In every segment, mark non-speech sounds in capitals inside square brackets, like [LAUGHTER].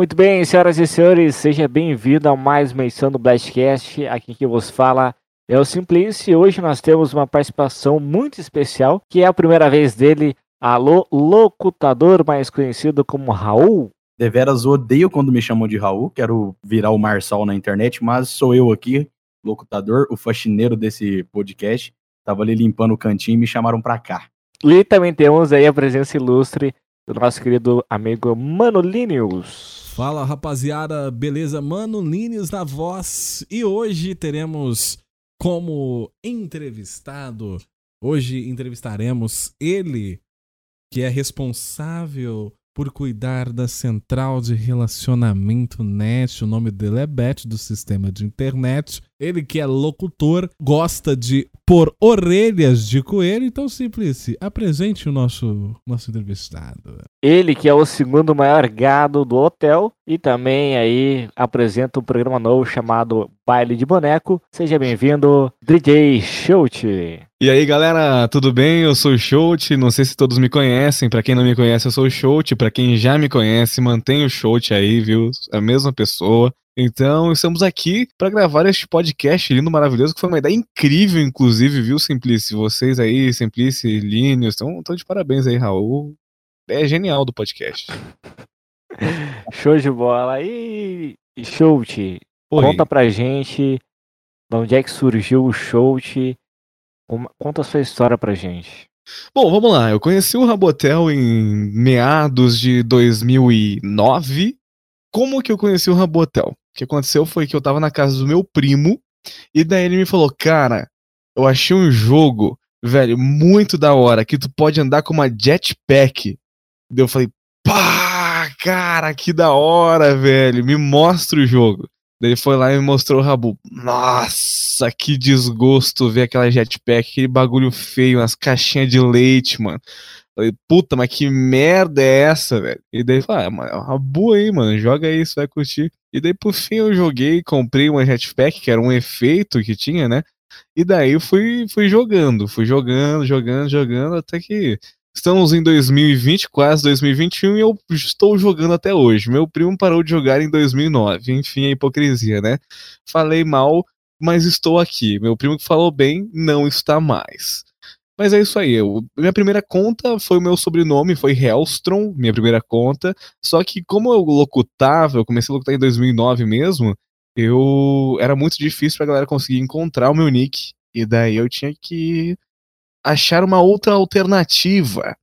Muito bem, senhoras e senhores, seja bem-vindo a mais uma edição do Blastcast. Aqui que vos fala é o Simplice e hoje nós temos uma participação muito especial, que é a primeira vez dele, alô, locutador mais conhecido como Raul. Deveras odeio quando me chamam de Raul, quero virar o Marçal na internet, mas sou eu aqui, locutador, o faxineiro desse podcast. Tava ali limpando o cantinho e me chamaram pra cá. E também temos aí a presença ilustre do nosso querido amigo Manolinius. Fala rapaziada, beleza? Manolinius na voz. E hoje teremos como entrevistado, hoje entrevistaremos ele, que é responsável por cuidar da central de relacionamento NET. O nome dele é Beth, do sistema de internet. Ele que é locutor, gosta de pôr orelhas de coelho. Então, Simplice, apresente o nosso, nosso entrevistado. Ele que é o segundo maior gado do hotel e também aí apresenta um programa novo chamado Baile de Boneco. Seja bem-vindo, DJ Shout. E aí, galera, tudo bem? Eu sou o Shout. Não sei se todos me conhecem. Para quem não me conhece, eu sou o Shout. Para quem já me conhece, mantenha o Shout aí, viu? É a mesma pessoa. Então, estamos aqui para gravar este podcast lindo, maravilhoso, que foi uma ideia incrível, inclusive, viu, Simplice? Vocês aí, Simplice, Linus, estão de parabéns aí, Raul. É genial do podcast. [LAUGHS] Show de bola. E Shout, conta pra gente de onde é que surgiu o Shout. Conta a sua história pra gente. Bom, vamos lá. Eu conheci o Rabotel em meados de 2009. Como que eu conheci o Rabotel? O que aconteceu foi que eu tava na casa do meu primo e daí ele me falou: "Cara, eu achei um jogo, velho, muito da hora, que tu pode andar com uma jetpack". Daí eu falei: "Pá, cara, que da hora, velho. Me mostra o jogo". Daí ele foi lá e me mostrou o Rabu. Nossa, que desgosto ver aquela jetpack, aquele bagulho feio, umas caixinhas de leite, mano. Falei, puta, mas que merda é essa, velho? E daí ah, é uma boa aí, mano, joga aí, você vai curtir. E daí, por fim, eu joguei, comprei uma jetpack, que era um efeito que tinha, né? E daí fui, fui jogando, fui jogando, jogando, jogando, até que estamos em 2020, quase 2021, e eu estou jogando até hoje. Meu primo parou de jogar em 2009, enfim, a hipocrisia, né? Falei mal, mas estou aqui. Meu primo que falou bem, não está mais. Mas é isso aí. Eu, minha primeira conta foi o meu sobrenome, foi Hellstrom, minha primeira conta. Só que como eu locutava, eu comecei a locutar em 2009 mesmo, eu era muito difícil pra galera conseguir encontrar o meu nick. E daí eu tinha que achar uma outra alternativa.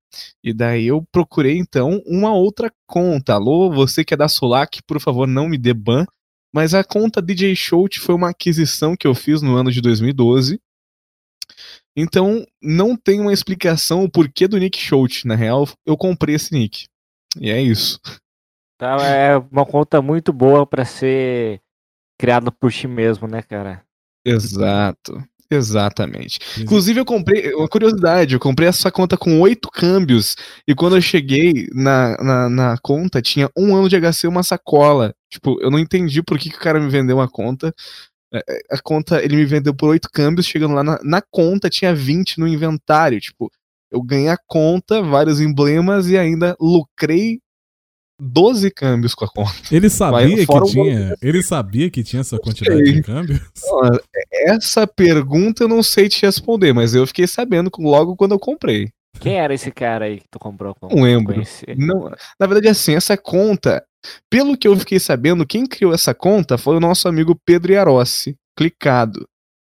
E daí eu procurei então uma outra conta. Alô, você que é da Solac, por favor, não me dê ban. Mas a conta DJ Shout foi uma aquisição que eu fiz no ano de 2012. Então, não tem uma explicação o porquê do Nick Schultz. Na real, eu comprei esse nick. E é isso. Tá, é uma conta muito boa para ser criada por ti mesmo, né, cara? Exato. Exatamente. Inclusive, eu comprei, uma curiosidade, eu comprei essa conta com oito câmbios, e quando eu cheguei na, na, na, conta, tinha um ano de HC uma sacola. Tipo, eu não entendi por que, que o cara me vendeu uma conta, a conta, ele me vendeu por 8 câmbios, chegando lá na, na conta tinha 20 no inventário. Tipo, eu ganhei a conta, vários emblemas e ainda lucrei 12 câmbios com a conta. Ele sabia que tinha, ele sabia que tinha essa quantidade de câmbios? [LAUGHS] Essa pergunta eu não sei te responder, mas eu fiquei sabendo logo quando eu comprei. Quem era esse cara aí que tu comprou? Não lembro. Não, na verdade, assim, essa conta pelo que eu fiquei sabendo, quem criou essa conta foi o nosso amigo Pedro Yarossi, clicado.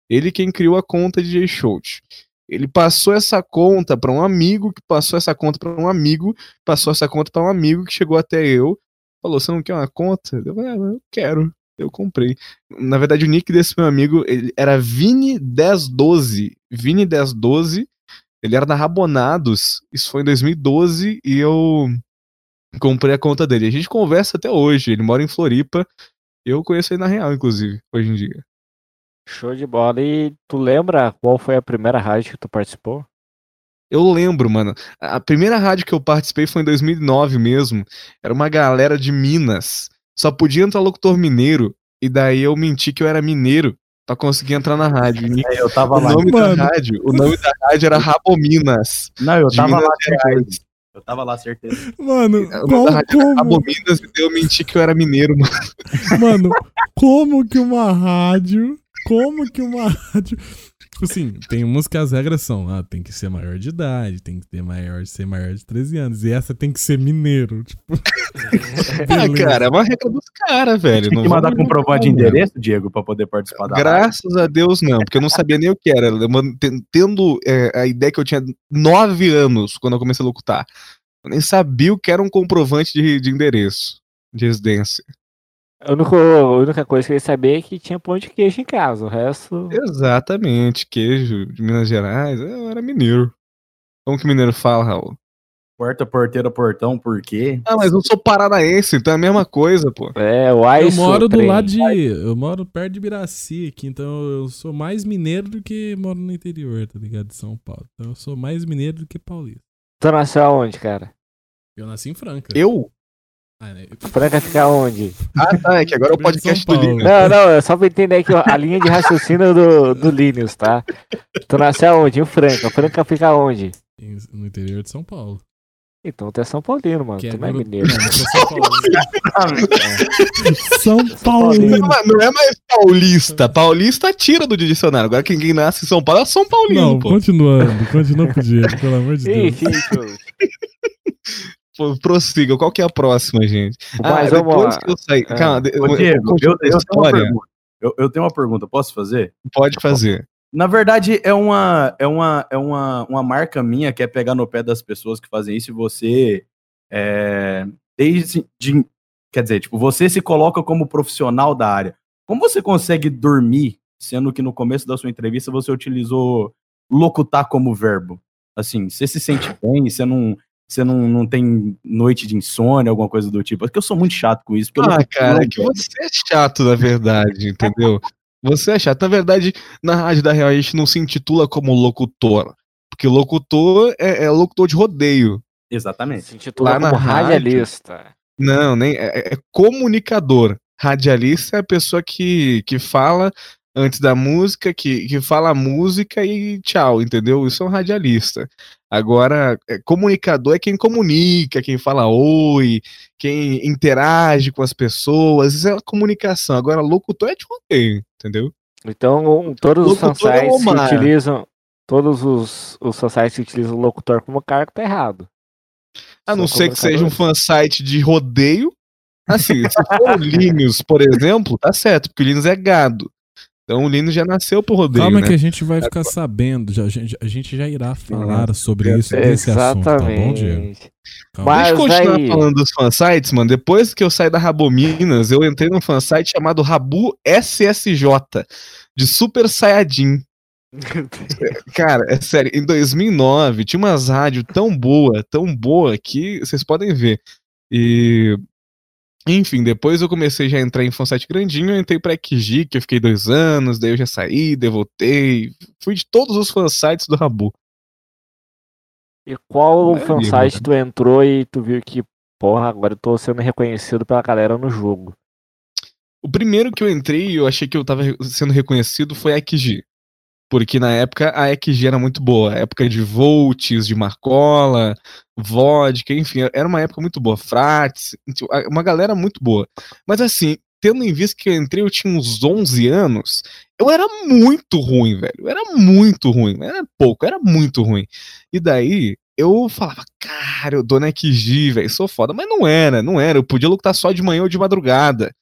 Ele quem criou a conta de J Schultz. Ele passou essa conta para um amigo, que passou essa conta para um amigo, passou essa conta para um amigo que chegou até eu, falou: "Você não quer uma conta?" Eu falei: ah, "Eu quero". Eu comprei. Na verdade, o nick desse meu amigo ele era Vini1012. Vini1012. Ele era da Rabonados. Isso foi em 2012 e eu comprei a conta dele. A gente conversa até hoje. Ele mora em Floripa. Eu conheço ele na real, inclusive, hoje em dia. Show de bola. E tu lembra qual foi a primeira rádio que tu participou? Eu lembro, mano. A primeira rádio que eu participei foi em 2009 mesmo. Era uma galera de Minas. Só podia entrar locutor mineiro. E daí eu menti que eu era mineiro pra conseguir entrar na rádio. É, eu tava o lá. Nome da rádio, o nome da rádio era Rabominas. Não, eu tava lá. Eu tava lá, certeza. Mano, O nome como, da rádio era como, Abominas e eu menti que eu era mineiro, mano. mano, como que uma rádio, como que uma rádio... Tipo assim, tem umas que as regras são, ah, tem que ser maior de idade, tem que ter maior, ser maior de 13 anos, e essa tem que ser mineiro, tipo... [LAUGHS] Ah, cara, é uma regra dos caras, velho. Tem que mandar vamos comprovante de endereço, Diego, pra poder participar da. Graças a Deus não, porque eu não sabia nem o que era. Tendo é, a ideia que eu tinha nove anos quando eu comecei a locutar. Eu nem sabia o que era um comprovante de, de endereço, de residência. A única, a única coisa que eu queria saber é que tinha pão de queijo em casa. O resto. Exatamente, queijo de Minas Gerais. Eu era mineiro. Como que mineiro fala, Raul? Porta, porteira, portão, por quê? Ah, mas eu sou paranaense, então é a mesma coisa, pô. É, o Eu Ice. moro do trem. lado de. Eu moro perto de Biraci aqui, então eu sou mais mineiro do que moro no interior, tá ligado? De São Paulo. Então eu sou mais mineiro do que paulista. Tu nasceu aonde, cara? Eu nasci em Franca. Eu? Ah, né? Franca fica onde? Ah, tá, é que agora é o podcast do Paulo. Linho. Não, não, é só pra entender aqui a linha de raciocínio do, do Linus, tá? Tu nasceu aonde? Em Franca. Franca fica onde? No interior de São Paulo. Então tu é São Paulino, mano. Que tu não é mineiro. Não, sou São Paulino. São Não, Paulino. mas não é mais paulista. Paulista tira do dicionário. Agora quem, nasce em São Paulo é São Paulino, Não, pô. continuando. Continua pro Diego, pelo amor de Deus. Enfim, Prossiga, qual que é a próxima, gente? Mas ah, depois lá. que eu saí. É. Calma, Ô, eu- Diego, eu, tenho uma história. Eu, eu tenho uma pergunta, posso fazer? Pode fazer. Na verdade, é uma, é uma, é uma, uma marca minha que é pegar no pé das pessoas que fazem isso e você. É, desde. de- quer dizer, tipo, você se coloca como profissional da área. Como você consegue dormir, sendo que no começo da sua entrevista você utilizou locutar como verbo? Assim, você se sente bem, você não. Você não, não tem noite de insônia, alguma coisa do tipo. É que eu sou muito chato com isso. Porque Ah, cara, é que você é chato, na verdade, entendeu? Você é chato. Na verdade, na Rádio da Real a gente não se intitula como locutor. Porque locutor é, é locutor de rodeio. Exatamente. Se intitula Lá na como rádio. radialista. Não, nem é, é comunicador. Radialista é a pessoa que, que fala antes da música, que, que fala a música e tchau, entendeu? Isso é um radialista. Agora, é, comunicador é quem comunica, quem fala oi, quem interage com as pessoas. Isso é a comunicação. Agora, locutor é de rodeio, entendeu? Então, todos os é fansites que utilizam. Todos os, os fansites que utilizam o locutor como cargo tá errado. A não ser que seja um fansite de rodeio. Assim, se for o [LAUGHS] Linus, por exemplo, tá certo, porque o Linus é gado. Então o Linus já nasceu pro rodeio, Calma né? que a gente vai ficar sabendo. Já, a, gente, a gente já irá falar sobre É, isso, desse assunto, tá bom, Diego? Exatamente. Calma. Mas- Deixa eu continuar aí- falando dos fansites, mano. Depois que eu saí da Rabominas, eu entrei num fansite chamado Rabu SSJ, de Super Saiyajin. [LAUGHS] Cara, é sério, em 2009 tinha umas rádios tão boa, tão boa, que vocês podem ver. E. Enfim, depois eu comecei já a entrar em fansite grandinho, eu entrei pra XG, que eu fiquei dois anos, daí eu já saí, devotei. Fui de todos os fansites do Rabu. E qual Maravilha, fansite tu entrou e tu viu que, porra, agora eu tô sendo reconhecido pela galera no jogo? O primeiro que eu entrei e eu achei que eu tava sendo reconhecido foi a EQG. Porque na época a EQG era muito boa. Época de Volts, de Marcola, Vodka, enfim, era uma época muito boa. Frates, uma galera muito boa. Mas assim, tendo em vista que eu entrei, eu tinha uns 11 anos, eu era muito ruim, velho. Eu era muito ruim. Era pouco, era muito ruim. E daí eu falava, cara, eu dou na EQG, velho, sou foda. Mas não era, não era. Eu podia lutar só de manhã ou de madrugada.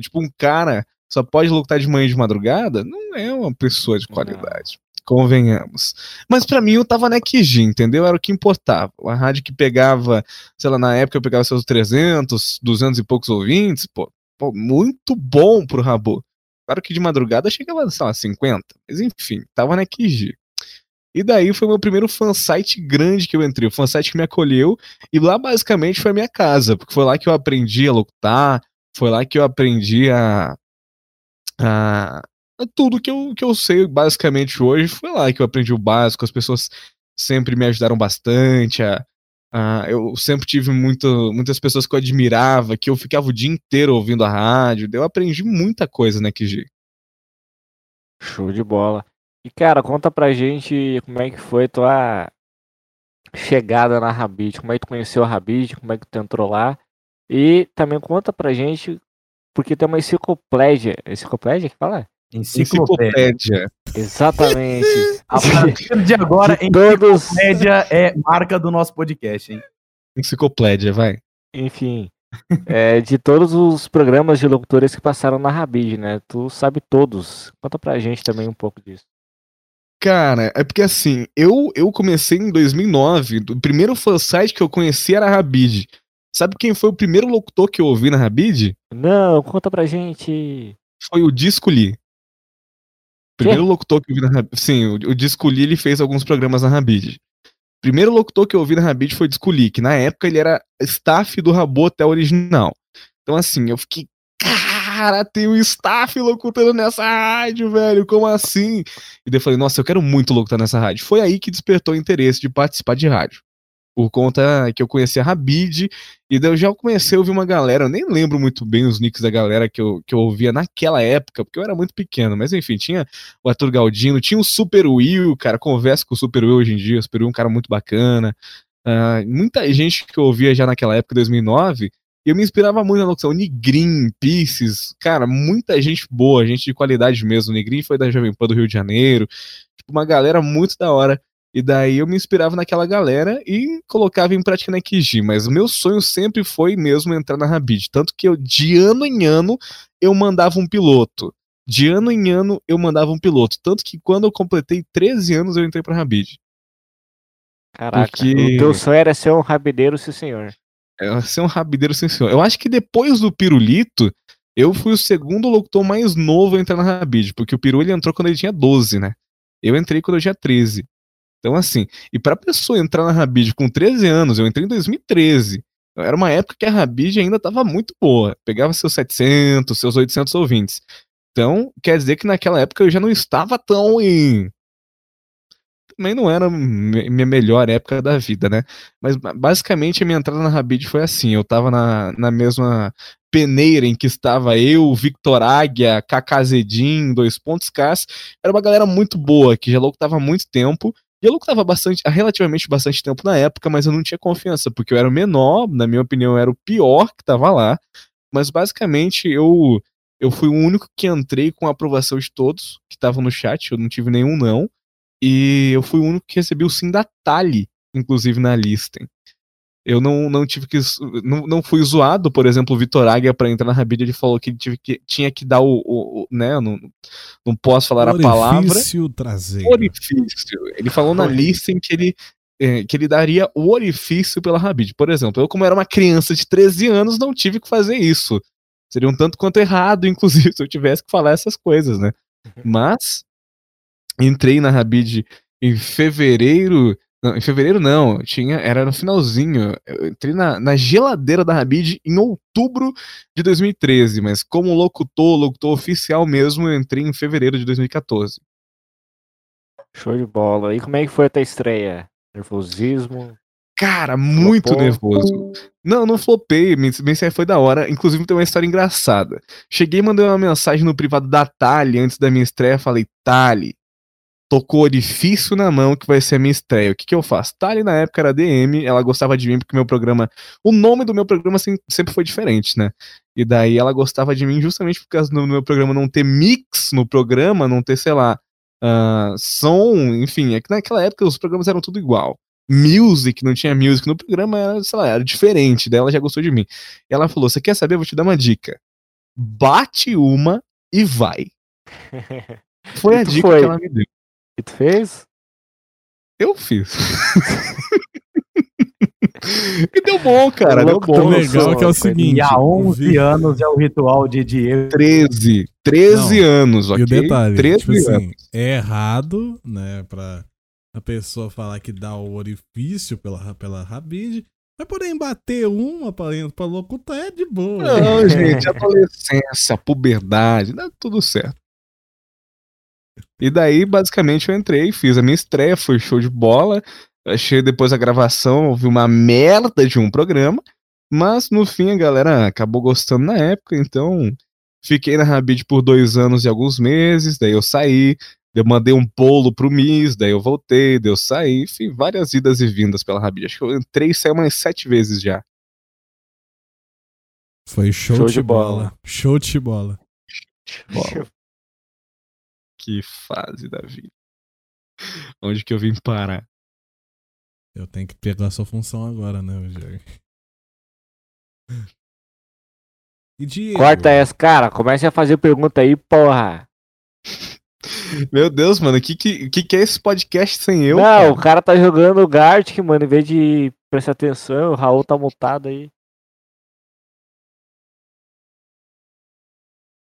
Tipo, um cara só pode lutar de manhã e de madrugada, não é uma pessoa de qualidade. Convenhamos. Mas pra mim eu tava na XG, entendeu? Era o que importava. A rádio que pegava, sei lá, na época eu pegava seus 300, 200 e poucos ouvintes, pô, pô, muito bom pro Rabo. Claro que de madrugada chegava, sei lá, 50. Mas enfim, tava na XG. E daí foi meu primeiro fansite grande que eu entrei, o fansite que me acolheu, e lá basicamente foi a minha casa, porque foi lá que eu aprendi a locutar, foi lá que eu aprendi a, a, a tudo que eu, que eu sei basicamente hoje. Foi lá que eu aprendi o básico. As pessoas sempre me ajudaram bastante. A, a, eu sempre tive muito, muitas pessoas que eu admirava, que eu ficava o dia inteiro ouvindo a rádio. Eu aprendi muita coisa na QG. Show de bola. E cara, conta pra gente como é que foi tua chegada na Rabid, como é que tu conheceu a Rabid, como é que tu entrou lá. E também conta pra gente, porque tem uma enciclopédia. Enciclopédia que fala? Enciclopédia. Exatamente. [LAUGHS] A partir de agora, De todos- enciclopédia é marca do nosso podcast, hein? Enciclopédia, vai. Enfim. é, de todos os programas de locutores que passaram na Rabid, né? Tu sabe todos. Conta pra gente também um pouco disso. Cara, é porque assim, eu, eu comecei em 2009. O primeiro fansite que eu conheci era a Rabid. Sabe quem foi o primeiro locutor que eu ouvi na Rabid? Não, conta pra gente. Foi o Disco Lee. Primeiro locutor que eu ouvi na Rabid. Sim, o, o Disco Lee ele fez alguns programas na Rabid. Primeiro locutor que eu ouvi na Rabid foi o Disco Lee, que na época ele era staff do Rabo até original. Então assim, eu fiquei. Cara, tem um staff locutando nessa rádio, velho. Como assim? E daí eu falei, nossa, eu quero muito locutar nessa rádio. Foi aí que despertou o interesse de participar de rádio. Por conta que eu conheci a Rabid, e daí eu já comecei a ouvir uma galera, eu nem lembro muito bem os nicks da galera que eu, que eu ouvia naquela época, porque eu era muito pequeno, mas enfim, tinha o Arthur Galdino, tinha o Super Will, cara, converso com o Super Will hoje em dia, o Super Will é um cara muito bacana. Ah, muita gente que eu ouvia já naquela época, 2009, e eu me inspirava muito na locução. Nigrin, Pisces, cara, muita gente boa, gente de qualidade mesmo. O Nigrin foi da Jovem Pan do Rio de Janeiro, tipo, uma galera muito da hora. E daí eu me inspirava naquela galera e colocava em prática na QG. Mas o meu sonho sempre foi mesmo entrar na Rabid. Tanto que eu, de ano em ano, eu mandava um piloto. De ano em ano, eu mandava um piloto. Tanto que quando eu completei 13 anos, eu entrei pra Rabid. Caraca, Porque- o teu sonho era ser um rabideiro, sim senhor. É ser um rabideiro sem senhor. Eu acho que depois do Pirulito, eu fui o segundo locutor mais novo a entrar na Rabid, porque o Piru ele entrou quando ele tinha 12, né? Eu entrei quando eu tinha 13. Então, assim, e pra pessoa entrar na Rabid com 13 anos, eu entrei em 2013. Então, Era uma época que a Rabid ainda tava muito boa. Pegava seus 700, seus 800 ouvintes. Então, quer dizer que naquela época eu já não estava tão em. Também não era minha melhor época da vida, né? Mas ba- basicamente a minha entrada na Rabid foi assim: eu tava na, na mesma peneira em que estava eu, Victor Águia, Kaká Zedim, Dois Pontos Cas. Era uma galera muito boa, que já locutava há muito tempo. E eu locutava bastante, relativamente bastante tempo na época, mas eu não tinha confiança, porque eu era o menor, na minha opinião, eu era o pior que tava lá. Mas basicamente eu eu fui o único que entrei com a aprovação de todos que estavam no chat, eu não tive nenhum não. E eu fui o único que recebi o sim da Tali, inclusive na lista. Eu não, não tive que. Não, não fui zoado, por exemplo, o Vitor Águia para entrar na Rabid, ele falou que, ele tive que tinha que dar o. o- o- né, eu não, não posso falar a palavra. Orifício traseiro. Orifício. Ele falou na lista em que ele, eh, que ele daria o orifício pela Rabid. Por exemplo, eu, como era uma criança de 13 anos, não tive que fazer isso. Seria um tanto quanto errado, [LAUGHS] inclusive, se eu tivesse que falar essas coisas, né? Mas entrei na Rabid em fevereiro. Não, em fevereiro não, tinha, era no finalzinho. Eu entrei na, na geladeira da Rabid em outubro de 2013, mas como locutor, locutor oficial mesmo, eu entrei em fevereiro de 2014. Show de bola. E como é que foi a tua estreia? Nervosismo? Cara, muito Flopou? nervoso. Não, não flopei, minha foi da hora. Inclusive tem uma história engraçada. Cheguei e mandei uma mensagem no privado da Tali antes da minha estreia. Falei, Tali, tocou orifício na mão que vai ser a minha estreia. O que, que eu faço? Tali na época era DM, ela gostava de mim porque meu programa. O nome do meu programa sem- sempre foi diferente, né? E daí ela gostava de mim justamente por causa do meu programa não ter mix no programa, não ter, sei lá, ah, som, enfim. É que naquela época os programas eram tudo igual. Music, não tinha music no programa, era, sei lá, era diferente. Daí ela já gostou de mim. E ela falou: Você quer saber? Eu vou te dar uma dica. Bate uma e vai. [LAUGHS] Foi a dica foi? que ela me deu. E tu fez? Eu fiz. [LAUGHS] e deu bom, cara. Deu bom. O legal que é o seguinte. E há o 11 vi- anos é o ritual de Diego. 13. 13 anos, ok? E o detalhe, 13 tipo assim, anos. é errado, né, pra a pessoa falar que dá o orifício pela, pela rabide, mas porém bater uma pra, pra locutar é de boa. Não, [LAUGHS] gente, adolescência, puberdade, dá tudo certo. E daí, basicamente, eu entrei, fiz a minha estreia, foi show de bola. Achei depois a gravação, houve uma merda de um programa, mas no fim a galera acabou gostando na época, então fiquei na Rabid por dois anos e alguns meses, daí eu saí, Eu mandei um bolo pro Miss, daí eu voltei, daí eu saí, enfim, várias idas e vindas pela Rabid. Acho que eu entrei e saí umas sete vezes já. Foi show, Show de, de bola. bola. Show de bola. Bola. Que fase da vida. Onde que eu vim parar? Eu tenho que pegar a sua função agora, né, Rogério? E Diego? Corta essa, cara. Comece a fazer pergunta aí, porra. [LAUGHS] Meu Deus, mano, o que, que, que, que é esse podcast sem eu? não, cara? o cara tá jogando Gartic, mano, em vez de prestar atenção, o Raul tá mutado aí.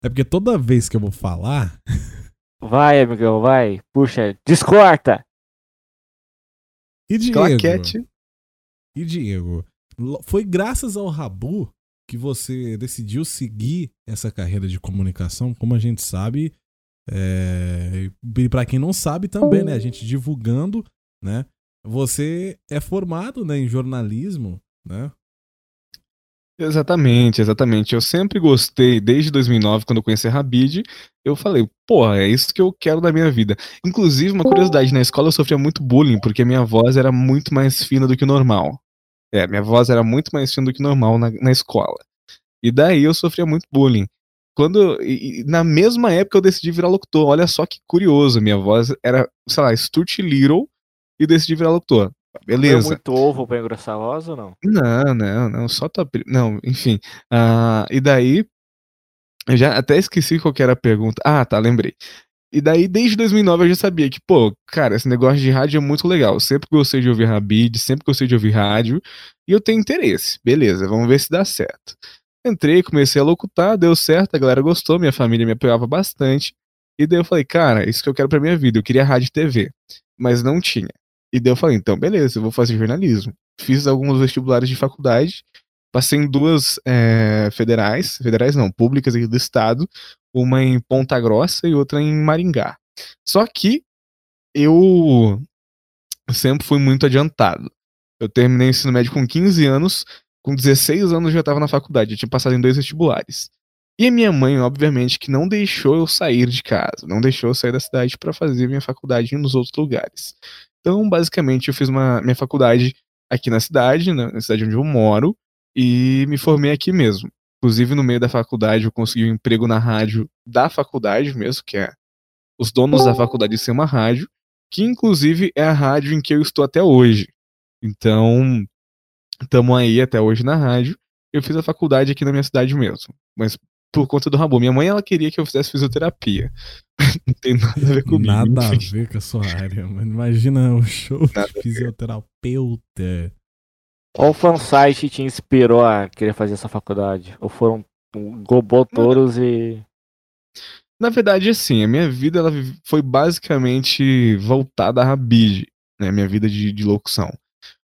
É porque toda vez que eu vou falar, [LAUGHS] Vai, amigão, vai. Puxa, descorta. e Diego? Claquete. E Diego? Foi graças ao Rabu que você decidiu seguir essa carreira de comunicação, como a gente sabe, é... e para quem não sabe também, né, a gente divulgando, né? Você é formado, né, em jornalismo, né? Exatamente, exatamente. Eu sempre gostei, desde 2009, quando eu conheci a Rabid, eu falei, porra, é isso que eu quero da minha vida. Inclusive, uma curiosidade, na escola eu sofria muito bullying, porque minha voz era muito mais fina do que o normal. É, minha voz era muito mais fina do que o normal na, na escola. E daí eu sofria muito bullying. Quando, e na mesma época eu decidi virar locutor. Olha só que curioso, minha voz era, sei lá, Stuart Little e decidi virar locutor. Beleza. muito ovo pra engrossar a voz ou não? Não, não, não, só tua. Não, enfim. Ah, e daí. Eu já até esqueci qual que era a pergunta. Ah, tá, lembrei. E daí, desde 2009, eu já sabia que, pô, cara, esse negócio de rádio é muito legal. Eu sempre gostei de ouvir Rabid, sempre gostei de ouvir rádio. E eu tenho interesse. Beleza, vamos ver se dá certo. Entrei, comecei a locutar, deu certo, a galera gostou, minha família me apoiava bastante. E daí eu falei, cara, isso que eu quero pra minha vida. Eu queria rádio e TV, mas não tinha. E daí eu falei, então, beleza, eu vou fazer jornalismo fiz alguns vestibulares de faculdade, passei em duas é, federais, federais não, públicas aqui do estado, uma em Ponta Grossa e outra em Maringá. Só que eu sempre fui muito adiantado. Eu terminei o ensino médio com 15 anos, com 16 anos já estava na faculdade, eu tinha passado em dois vestibulares. E a minha mãe, obviamente, que não deixou eu sair de casa, não deixou eu sair da cidade para fazer minha faculdade nos outros lugares. Então, basicamente, eu fiz uma, minha faculdade aqui na cidade, na, cidade onde eu moro, e me formei aqui mesmo. Inclusive, no meio da faculdade, eu consegui um emprego na rádio da faculdade mesmo, que é os donos da faculdade ser uma rádio, que inclusive é a rádio em que eu estou até hoje. Então, estamos aí até hoje na rádio. Eu fiz a faculdade aqui na minha cidade mesmo, mas por conta do Rabu. Minha mãe, ela queria que eu fizesse fisioterapia. [LAUGHS] Não tem nada a ver comigo. Nada a [LAUGHS] ver com a sua área, mano. Imagina o show Nada a de fisioterapeuta. Qual fansite te inspirou a querer fazer essa faculdade? Ou foram um, gobotouros e. Na verdade, assim, a minha vida ela foi basicamente voltada à Rabid, né? Minha vida de, de locução.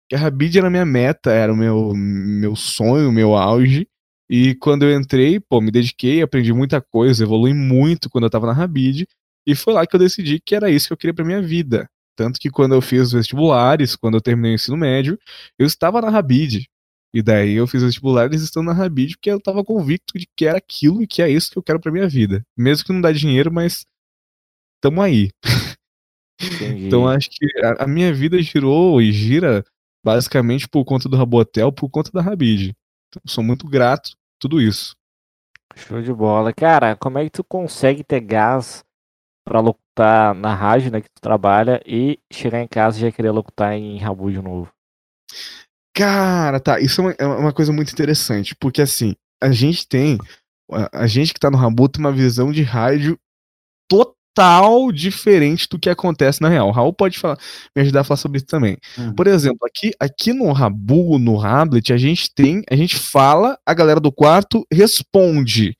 Porque a Rabid era a minha meta, era o meu, meu sonho, o meu auge. E quando eu entrei, pô, me dediquei, aprendi muita coisa, evolui muito quando eu tava na Rabid. E foi lá que eu decidi que era isso que eu queria pra minha vida. Tanto que quando eu fiz os vestibulares, quando eu terminei o ensino médio, eu estava na Rabid. E daí eu fiz os vestibulares estando na Rabid porque eu tava convicto de que era aquilo e que é isso que eu quero pra minha vida. Mesmo que não dá dinheiro, mas tamo aí. Então acho que a, a minha vida girou e gira basicamente por conta do Rabotel, por conta da Rabid. Então, sou muito grato tudo isso. Show de bola. Cara, como é que tu consegue ter gás pra locutar na rádio, né, que tu trabalha, e chegar em casa e já querer locutar em Rabu de novo? Cara, tá, isso é uma, é uma coisa muito interessante, porque assim, a gente tem, a, a gente que tá no Rabu tem uma visão de rádio total diferente do que acontece na real. O Raul pode falar, me ajudar a falar sobre isso também. Por exemplo, aqui, aqui no Rabu, no Hamlet, a gente tem, a gente fala, a galera do quarto responde.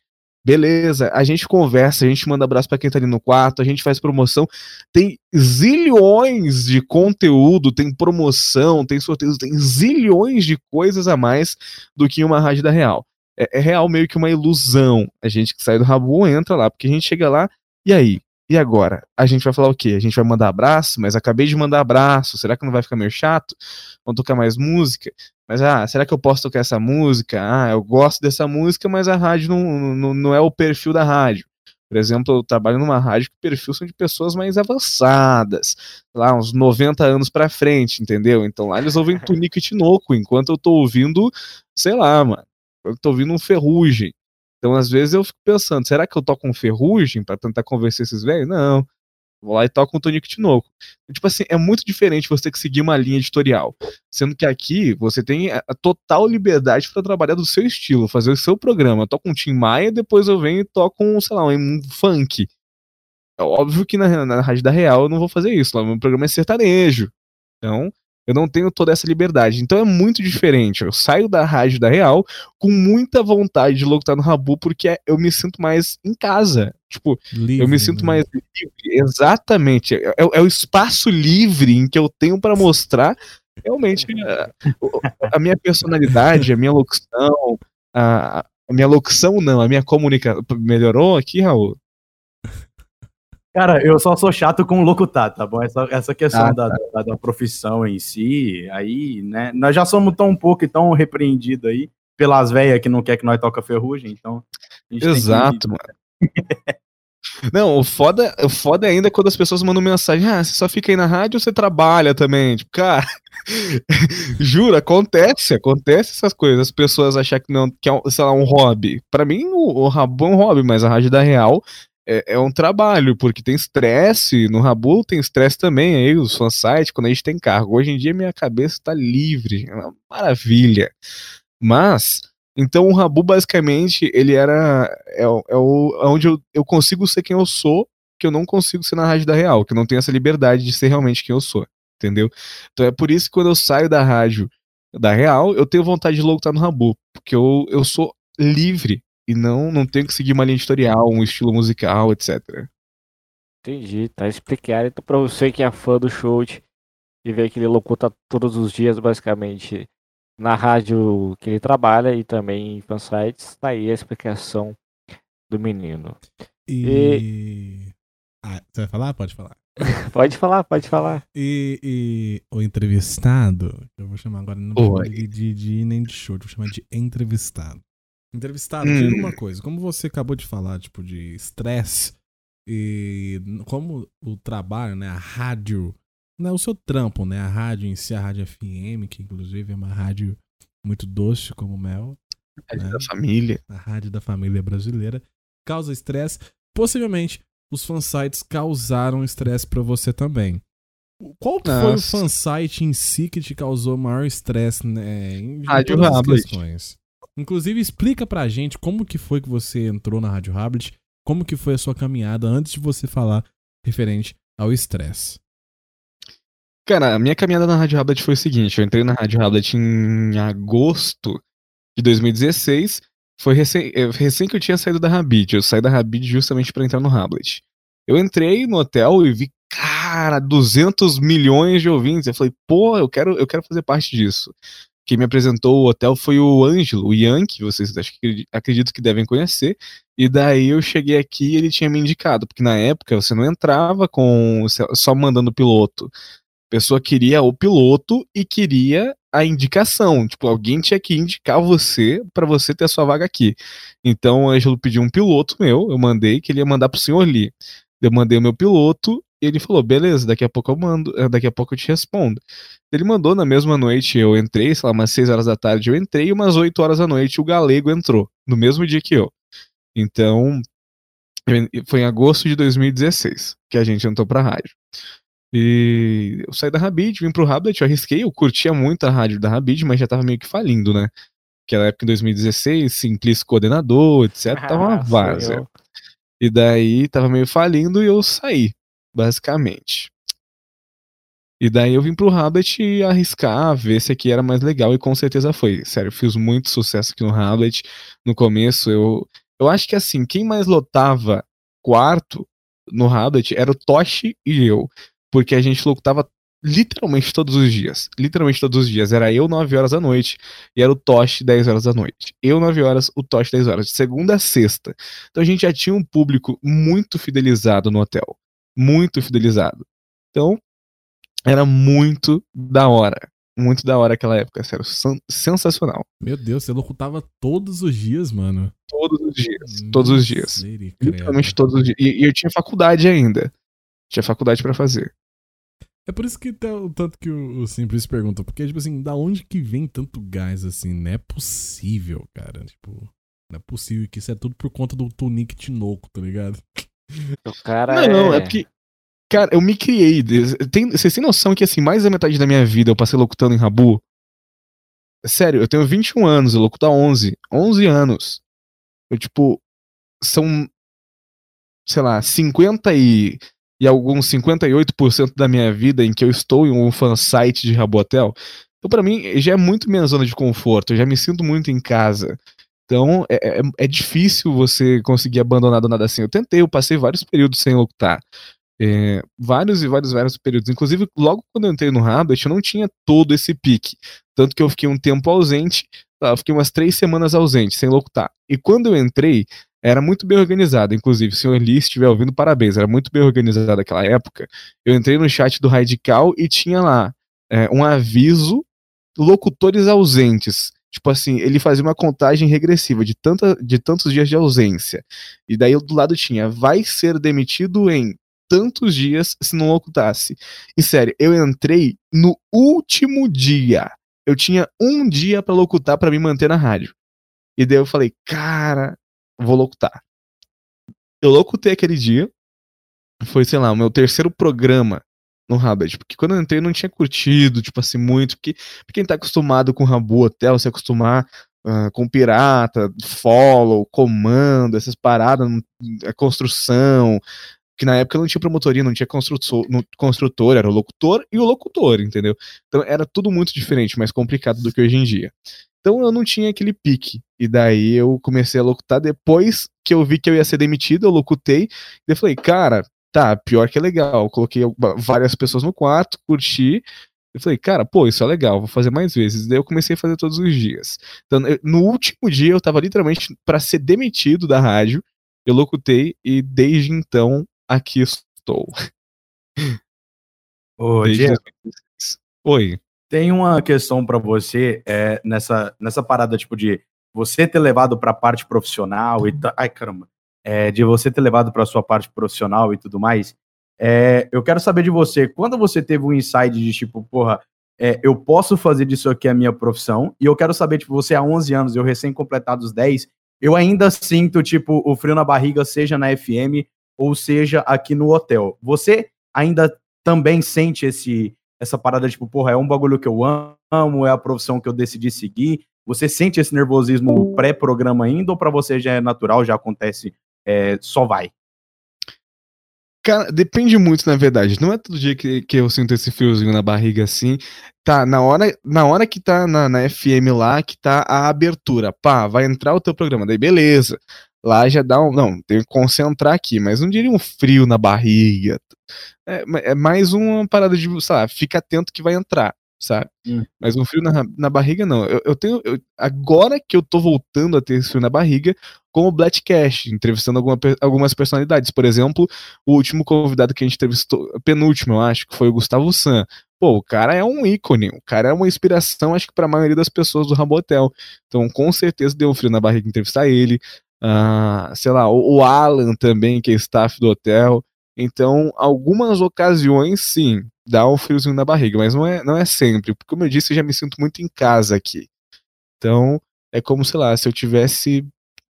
Beleza, a gente conversa, a gente manda abraço pra quem tá ali no quarto, a gente faz promoção. Tem zilhões de conteúdo, tem promoção, tem sorteios, tem zilhões de coisas a mais do que uma rádio da real. É, é real meio que uma ilusão. A gente que sai do Rabu entra lá, porque a gente chega lá, e aí? E agora? A gente vai falar o quê? A gente vai mandar abraço, mas acabei de mandar abraço. Será que não vai ficar meio chato? Vamos tocar mais música? Mas, ah, será que eu posso tocar essa música? Ah, eu gosto dessa música, mas a rádio não, não, não é o perfil da rádio. Por exemplo, eu trabalho numa rádio que o perfil são de pessoas mais avançadas, lá uns 90 anos pra frente, entendeu? Então lá eles ouvem [LAUGHS] Tunico e Tinoco, enquanto eu tô ouvindo, sei lá, mano, eu tô ouvindo um Ferrugem. Então às vezes eu fico pensando, será que eu toco um Ferrugem para tentar convencer esses velhos? Não. Vou lá e toco um Tonico Tinoco. Tipo assim, é muito diferente você ter que seguir uma linha editorial. Sendo que aqui você tem a total liberdade para trabalhar do seu estilo, fazer o seu programa. Eu toco um Tim Maia, depois eu venho e toco um, sei lá, um funk. É óbvio que na, na Rádio da Real eu não vou fazer isso. Meu programa é sertanejo. Então, eu não tenho toda essa liberdade. Então é muito diferente. Eu saio da rádio da Real com muita vontade de locutar no Rabu, porque eu me sinto mais em casa. Tipo, livre, eu me sinto né? mais livre. Exatamente. É, é, é, o espaço livre em que eu tenho para mostrar realmente a, a, minha personalidade, a minha locução, a, a minha locução não, a minha comunicação. Melhorou aqui, Raul? Cara, eu só sou chato com locutar, tá bom? Essa, essa questão ah, da, tá. da, da, profissão em si, aí, né? Nós já somos tão pouco e tão repreendidos aí pelas velhas que não quer que nós toca ferrugem, então. Exato, mano. [LAUGHS] Não, o foda, o foda é ainda quando as pessoas mandam mensagem, ah, você só fica aí na rádio ou você trabalha também? Tipo, cara, [LAUGHS] juro, acontece, acontece essas coisas, as pessoas acham que não, que é, sei lá, um hobby. Para mim, o, o Rabo é um hobby, mas a rádio da Real é, é um trabalho, porque tem estresse, no Rabu tem estresse também, aí os fansites, quando a gente tem cargo. Hoje em dia minha cabeça tá livre, é uma maravilha. Mas, então o Rabu basicamente, ele era, é, é, o, é onde eu, eu consigo ser quem eu sou, que eu não consigo ser na rádio da real, que eu não tenho essa liberdade de ser realmente quem eu sou, entendeu? Então é por isso que quando eu saio da rádio da real, eu tenho vontade de logo estar no Rabu, porque eu, eu sou livre e não, não tenho que seguir uma linha editorial, um estilo musical, etc. Entendi, tá explicado. Então, pra você que é fã do show e vê que ele locuta todos os dias, basicamente, na rádio que ele trabalha e também em fansites, tá aí a explicação do menino. E. e... Ah, você vai falar? Pode falar. [LAUGHS] pode falar, pode falar. E, e, o entrevistado, eu vou chamar agora, não vou de, de, de nem de show, vou chamar de entrevistado. Entrevistado, hum. diga uma coisa. Como você acabou de falar, tipo, de estresse e como o trabalho, né, a rádio, né, o seu trampo, né, a rádio em si, a rádio FM, que inclusive é uma rádio muito doce como mel. A rádio né, da família. A rádio da família brasileira. Causa estresse. Possivelmente, os fansites causaram estresse para você também. Qual foi o fansite em si que te causou maior estresse, né, em Rádio todas as questões? Inclusive, explica pra gente como que foi que você entrou na Rádio Habit, como que foi a sua caminhada antes de você falar referente ao estresse. Cara, a minha caminhada na Rádio Habit foi o seguinte, eu entrei na Rádio Habit em agosto de 2016, foi recém, é, recém que eu tinha saído da Habit, eu saí da Habit justamente para entrar no Habit. Eu entrei no hotel e vi, cara, 200 milhões de ouvintes, eu falei, pô, eu quero, eu quero fazer parte disso quem me apresentou o hotel foi o Ângelo, o vocês acho que, acredito que devem conhecer. E daí eu cheguei aqui e ele tinha me indicado, porque na época você não entrava com só mandando piloto. A pessoa queria o piloto e queria a indicação. Tipo, alguém tinha que indicar você para você ter a sua vaga aqui. Então o Ângelo pediu um piloto meu, eu mandei, que ele ia mandar pro senhor Lee. Eu mandei o meu piloto ele falou: beleza, daqui a pouco eu mando, eh, daqui a pouco eu te respondo. Ele mandou na mesma noite, eu entrei, sei lá, umas 6 horas da tarde eu entrei, e umas 8 horas da noite o Galego entrou, no mesmo dia que eu. Então, foi em agosto de 2016 que a gente entrou pra rádio. E eu saí da Rabid, vim pro Rabid, eu arrisquei, eu curtia muito a rádio da Rabid, mas já tava meio que falindo, né? Aquela época em 2016, Simplice coordenador, etc, tava uma vaza. E daí tava meio falindo e eu saí basicamente. E daí eu vim pro Hablet arriscar, ver se aqui era mais legal, e com certeza foi. Sério, fiz muito sucesso aqui no Hablet. No começo, eu. Eu acho que assim, quem mais lotava quarto no Hablet era o Toshi e eu. Porque a gente lotava literalmente todos os dias. Literalmente todos os dias. Era eu 9 horas da noite e era o Toshi 10 horas da noite. Eu 9 horas, o Toshi 10 horas. De segunda a sexta. Então a gente já tinha um público muito fidelizado no hotel muito fidelizado. Então, era muito da hora. Muito da hora aquela época, sério. Sensacional. Meu Deus, você locutava todos os dias, mano. Todos os dias. Todos os dias. Literalmente todos os dias. E, e eu tinha faculdade ainda. Tinha faculdade para fazer. É por isso que tá, o tanto que o, o Simples pergunta. Porque, tipo assim, da onde que vem tanto gás assim? Não é possível, cara. Tipo, não é possível que isso é tudo por conta do Tunic Tinoco, tá ligado? O cara não, é... não, é porque. Cara, eu me criei. Tem, vocês têm noção que, assim, mais da metade da minha vida eu passei locutando em Rabu? Sério, eu tenho 21 anos, eu locuto há 11. 11 anos. Eu, tipo, são, sei lá, 50 e, e alguns 58% da minha vida em que eu estou em um fansite de Rabotel. Então, para mim, já é muito minha zona de conforto, eu já me sinto muito em casa. Então, é, é, é difícil você conseguir abandonar do nada assim. Eu tentei, eu passei vários períodos sem locutar. É, vários e vários, vários períodos. Inclusive, logo quando eu entrei no Rabbit, eu não tinha todo esse pique. Tanto que eu fiquei um tempo ausente, tá, fiquei umas três semanas ausente, sem locutar. E quando eu entrei, era muito bem organizado. Inclusive, se o Eli estiver ouvindo, parabéns, era muito bem organizado naquela época. Eu entrei no chat do Radical e tinha lá é, um aviso locutores ausentes. Tipo assim, ele fazia uma contagem regressiva de, tanta, de tantos dias de ausência. E daí do lado tinha, vai ser demitido em tantos dias se não ocultasse. E sério, eu entrei no último dia. Eu tinha um dia para locutar para me manter na rádio. E daí eu falei, cara, vou locutar. Eu locutei aquele dia. Foi, sei lá, o meu terceiro programa no Rabbit. Porque quando eu entrei não tinha curtido, tipo assim, muito. Porque pra quem tá acostumado com Rabu Hotel, se acostumar uh, com pirata, follow, comando, essas paradas, a construção, que na época não tinha promotoria, não tinha construtor, construtor, era o locutor e o locutor, entendeu? Então era tudo muito diferente, mais complicado do que hoje em dia. Então eu não tinha aquele pique. E daí eu comecei a locutar depois que eu vi que eu ia ser demitido, eu locutei. E eu falei, cara, tá, pior que é legal. Coloquei várias pessoas no quarto, curti. Eu falei, cara, pô, isso é legal, vou fazer mais vezes. Daí eu comecei a fazer todos os dias. Então, eu, no último dia eu tava literalmente para ser demitido da rádio. Eu locutei e desde então aqui estou. [LAUGHS] Ô, Diego, Oi. Tem uma questão para você é, nessa, nessa parada, tipo, de você ter levado para a parte profissional e ai caramba, é, de você ter levado para sua parte profissional e tudo mais. É, eu quero saber de você, quando você teve um insight de tipo, porra, é, eu posso fazer disso aqui a minha profissão, e eu quero saber, tipo, você há 11 anos, eu recém completado os 10, eu ainda sinto, tipo, o frio na barriga, seja na FM ou seja aqui no hotel. Você ainda também sente esse essa parada tipo, porra, é um bagulho que eu amo, é a profissão que eu decidi seguir. Você sente esse nervosismo pré-programa ainda ou para você já é natural, já acontece, é, só vai? Cara, depende muito, na verdade. Não é todo dia que, que eu sinto esse friozinho na barriga assim. Tá, na hora, na hora que tá na, na FM lá, que tá a abertura. Pá, vai entrar o teu programa. Daí, beleza lá já dá um. Não, tem que concentrar aqui, mas não diria um frio na barriga. É, é mais uma parada de, sabe, fica atento que vai entrar, sabe? Hum. Mas um frio na, na barriga, não. Eu, eu tenho. Eu, agora que eu tô voltando a ter esse frio na barriga, com o Blackcast, entrevistando alguma, algumas personalidades. Por exemplo, o último convidado que a gente entrevistou, penúltimo, eu acho, que foi o Gustavo San. Pô, o cara é um ícone, o cara é uma inspiração, acho que para a maioria das pessoas do Rabotel. Então, com certeza deu um frio na barriga entrevistar ele. Uh, sei lá, o, o, Alan também, que é staff do hotel. Então, algumas ocasiões, sim, dá um friozinho na barriga, mas não é, não é sempre, porque como eu disse, eu já me sinto muito em casa aqui. Então, é como, sei lá, se eu tivesse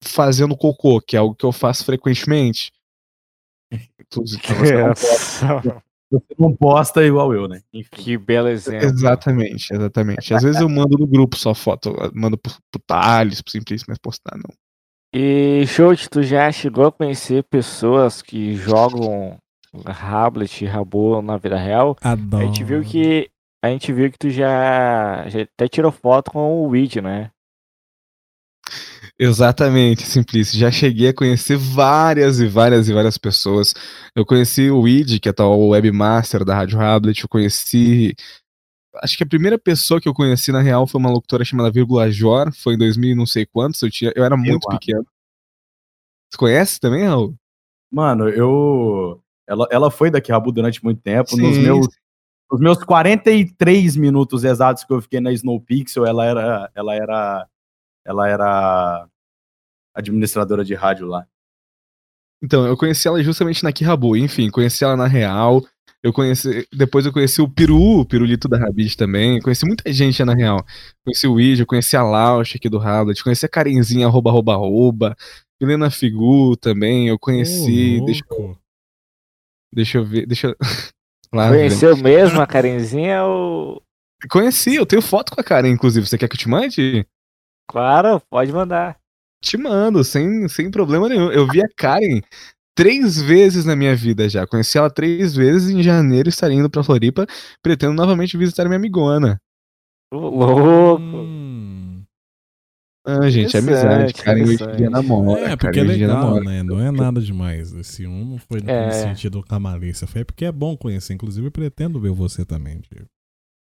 fazendo cocô, que é algo que eu faço frequentemente. [LAUGHS] Inclusive, [LAUGHS] você não posta igual eu, né? Enfim. Que belo exemplo. Exatamente, exatamente. Às vezes eu mando no grupo só foto, mando pro, pro Thales, pro Simplício, mas postar não. E, Shout, tu já chegou a conhecer pessoas que jogam Rablet Rabo na vida real? Adoro. A gente viu que a gente viu que tu já, já até tirou foto com o Weed, né? Exatamente, Simplício. Já cheguei a conhecer várias e várias e várias pessoas. Eu conheci o Weed, que é o webmaster da Rádio Rablet. Eu conheci acho que a primeira pessoa que eu conheci na real foi uma locutora chamada Vírgula Jor, foi em 2000 não sei quantos, eu, tinha, eu era muito eu, pequeno. Você conhece também, Raul? Mano, eu. Ela, ela foi daqui Rabu durante muito tempo. Sim. Nos meus, nos meus 43 minutos exatos que eu fiquei na Snowpixel, ela era. Ela era. Ela era. administradora de rádio lá. Então, eu conheci ela justamente na Kirabu. Enfim, conheci ela na Real. Eu conheci. Depois eu conheci o Peru, o Pirulito da Rabid também. Conheci muita gente na Real. Conheci o Ija, conheci a Lausch aqui do Rabid, conheci a Karenzinha, arroba, arroba, arroba. Helena Figu também, eu conheci. Ô, deixa, eu. Deixa eu ver. Deixa eu. [LAUGHS] Lá, vem. Conheceu mesmo a Karenzinha ou. Conheci, eu tenho foto com a Karen, inclusive. Você quer que eu te mande? Claro, pode mandar. Te mando, sem, sem problema nenhum. Eu vi a Karen três vezes na minha vida já. Conheci ela três vezes em janeiro, estarei indo pra Floripa. Pretendo novamente visitar minha amigona. Ô, Louco. Ah, gente, é amizade. Karen hoje em dia namora. É, porque Karen é legal, namora. né? Não é nada demais. Esse um não foi no É. sentido com a malícia. Foi porque é bom conhecer. Inclusive, pretendo ver você também, Diego.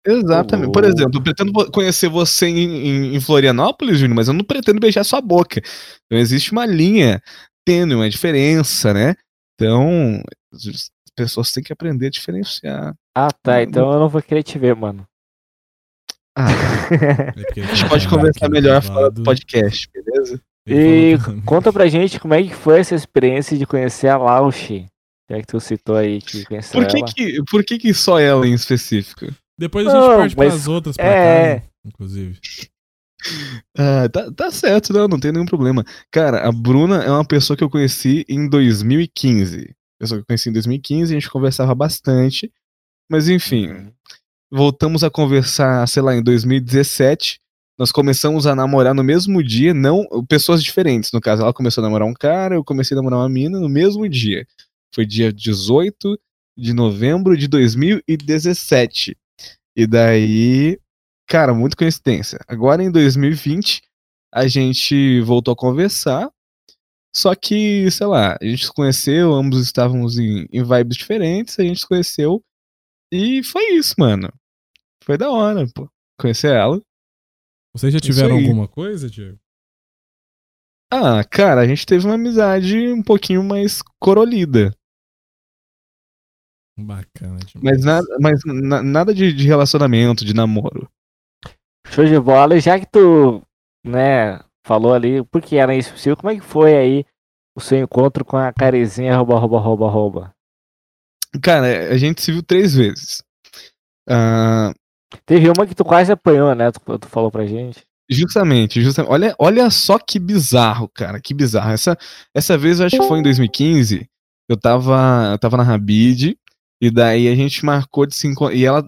Exatamente. Por Ô. exemplo, eu pretendo conhecer você em, em- em Florianópolis, Júnior, mas eu não pretendo beijar sua boca. Então existe uma linha tênue, uma diferença, né? Então, as pessoas têm que aprender a diferenciar. Ah, tá. Então eu não vou querer te ver, mano. Ah, [LAUGHS] É a gente pode conversar melhor fora do podcast, beleza? E conta pra gente como é que foi essa experiência de conhecer a Lauchi. Já que tu citou aí que conheceu Por que, ela. que, por que, que só ela em específico? Depois a gente Não, parte mas- pras outras pra é. cá, né? inclusive. Ah, tá, tá certo, não, não tem nenhum problema. Cara, a Bruna é uma pessoa que eu conheci em 2015. Pessoa que eu conheci em 2015, a gente conversava bastante. Mas enfim, voltamos a conversar, sei lá, em 2017. Nós começamos a namorar no mesmo dia, não pessoas diferentes. No caso, ela começou a namorar um cara, eu comecei a namorar uma mina no mesmo dia. Foi dia 18 de novembro de 2017. E daí, cara, muita coincidência. Agora em 2020, a gente voltou a conversar. Só que, sei lá, a gente se conheceu, ambos estávamos em, em vibes diferentes, a gente se conheceu. E foi isso, mano. Foi da hora, pô. Conhecer ela. Vocês já tiveram alguma coisa, Diego? Ah, cara, a gente teve uma amizade um pouquinho mais corolida. Bacana demais. Mas, nada, mas na- nada de, de relacionamento, de namoro. Show de bola. E já que tu, né, falou ali, por que era isso possível, como é que foi aí o seu encontro com a Karenzinha, arroba, arroba, arroba, arroba? Cara, a gente se viu três vezes. Ah, Teve uma que tu quase apanhou, né? Tu, tu falou pra gente. Justamente, justamente. Olha, olha só que bizarro, cara, que bizarro. Essa, essa vez eu acho que foi em 2015. Eu tava, eu tava na Rabid e daí a gente marcou de se encontrar. E ela,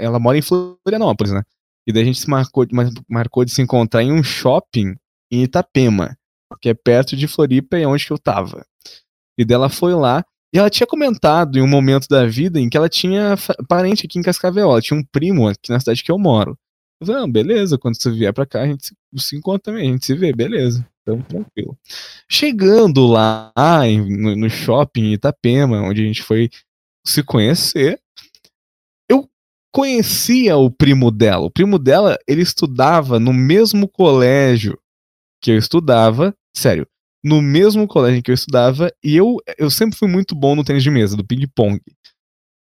ela mora em Florianópolis, né? E daí a gente se marcou, marcou de se encontrar em um shopping em Itapema, que é perto de Floripa e é onde que eu tava. E dela foi lá. E ela tinha comentado em um momento da vida em que ela tinha parente aqui em Cascavel. Ela tinha um primo aqui na cidade que eu moro. Eu falei, ah, beleza, quando você vier pra cá, a gente se, se encontra também, a gente se vê, beleza. Então, tranquilo. Chegando lá em- no, no shopping em Itapema, onde a gente foi se conhecer, eu conhecia o primo dela. O primo dela, ele estudava no mesmo colégio que eu estudava, sério, no mesmo colégio que eu estudava, e eu, eu sempre fui muito bom no tênis de mesa, do ping-pong.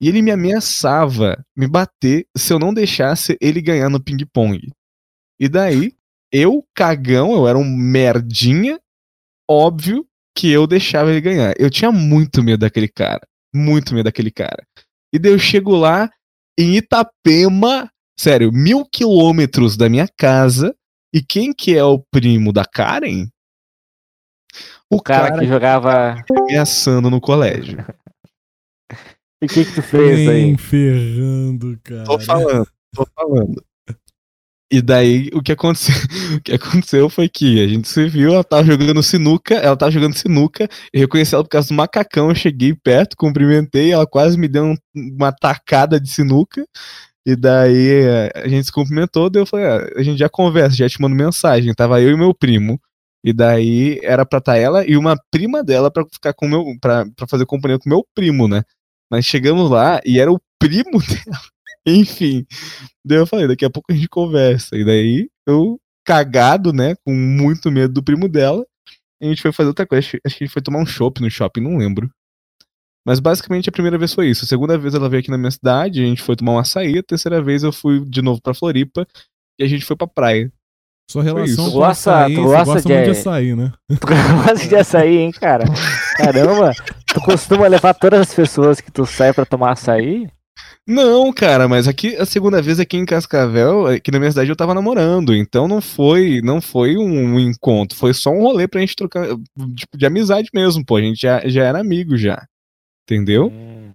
E ele me ameaçava me bater se eu não deixasse ele ganhar no ping-pong. E daí, eu, cagão, eu era um merdinha, óbvio que eu deixava ele ganhar. Eu tinha muito medo daquele cara. Muito medo daquele cara. E daí eu chego lá em Itapema, sério, mil quilômetros da minha casa. E quem que é o primo da Karen? O cara, cara que jogava. me ameaçando no colégio. E o que que tu fez aí? Nem ferrando, cara. Tô falando, tô falando. E daí o que aconteceu? [LAUGHS] O que aconteceu foi que a gente se viu, ela tava jogando sinuca, ela tava jogando sinuca, eu reconheci ela por causa do macacão, eu cheguei perto, cumprimentei, ela quase me deu um- uma tacada de sinuca. E daí eh, a gente se cumprimentou, daí eu falei, ah, a gente já conversa, já te mando mensagem. Tava eu e meu primo. E daí era pra estar ela e uma prima dela pra ficar com meu. Pra, pra fazer companhia com meu primo, né? Mas chegamos lá e era o primo [LAUGHS] dela. Enfim. Daí eu falei, daqui a pouco a gente conversa. E daí eu, cagado, né? Com muito medo do primo dela, a gente foi fazer outra coisa. Acho, que a gente foi tomar um chopp no shopping, não lembro. Mas basicamente a primeira vez foi isso. A segunda vez ela veio aqui na minha cidade, a gente foi tomar um açaí. A terceira vez eu fui de novo pra Floripa e a gente foi pra praia. Sua relação Tu com gosta- açaí, tu gosta gosta de- muito de açaí, né? [LAUGHS] Tu gosta de açaí, hein, cara? Caramba, tu costuma levar todas as pessoas que tu sai pra tomar açaí? Não, cara, mas aqui a segunda vez aqui em Cascavel, aqui na minha cidade eu tava namorando, então não foi, não foi um, um encontro, foi só um rolê pra gente trocar, tipo, de amizade mesmo, pô, a gente já, já era amigo já. Entendeu? Hum,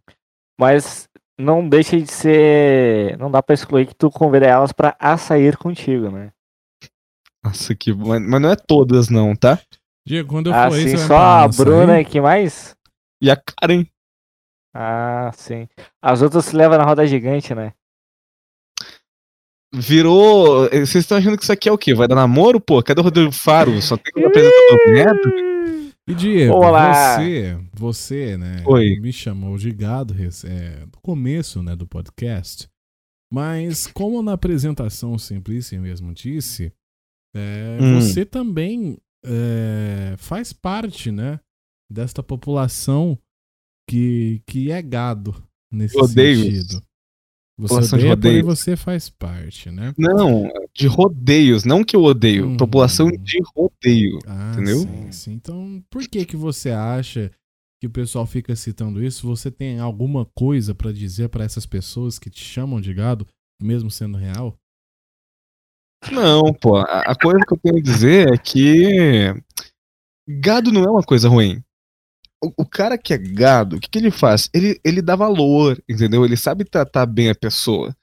Mas não deixa de ser. Não dá pra excluir que tu convida elas pra açair contigo, né? Nossa, que mas, mas não é todas não, tá? Diego, quando eu Ah, for sim, só a? Bruna e que mais? E a Karen. Ah, sim. As outras se levam na roda gigante, né? Virou. eh, Vocês estão achando que isso aqui é o quê? Vai dar namoro, pô? Cadê o Rodrigo Faro? Só tem um apresentador merda? E Diego, Olá. você, você, né, Oi. me chamou de gado é, no começo, né, do podcast. Mas como na apresentação Simplícia mesmo disse, é, Hum. você também é, faz parte, né, desta população que, que é gado nesse Rodeios. sentido. Você População de odeia, porém rodeios. você faz parte, né? Não, de rodeios, não que eu odeio. Hum. População de rodeio. Ah, Entendeu? Sim, sim. Então, por que que você acha que o pessoal fica citando isso? Você tem alguma coisa pra dizer pra essas pessoas que te chamam de gado, mesmo sendo real? Não, pô, a, coisa que eu tenho a dizer é que gado não é uma coisa ruim. O, o cara que é gado, o que, que ele faz? Ele, ele dá valor, entendeu? Ele sabe tratar bem a pessoa.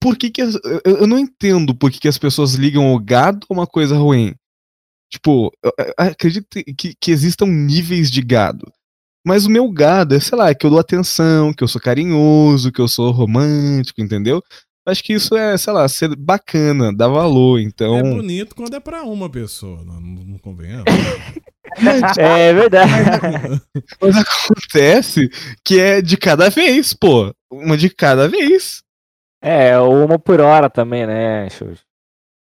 Por que que as- eu, eu não entendo por que, que as pessoas ligam o gado a uma coisa ruim. Tipo, eu, eu acredito que, que existam níveis de gado. Mas o meu gado é, sei lá, que eu dou atenção, que eu sou carinhoso, que eu sou romântico, entendeu? Acho que isso é, sei lá, ser bacana, dar valor, então. É bonito quando é pra uma pessoa, não, não convenhamos. [LAUGHS] É verdade. Mas acontece que é de cada vez, pô. Uma de cada vez. É, uma por hora também, né, Xuxa?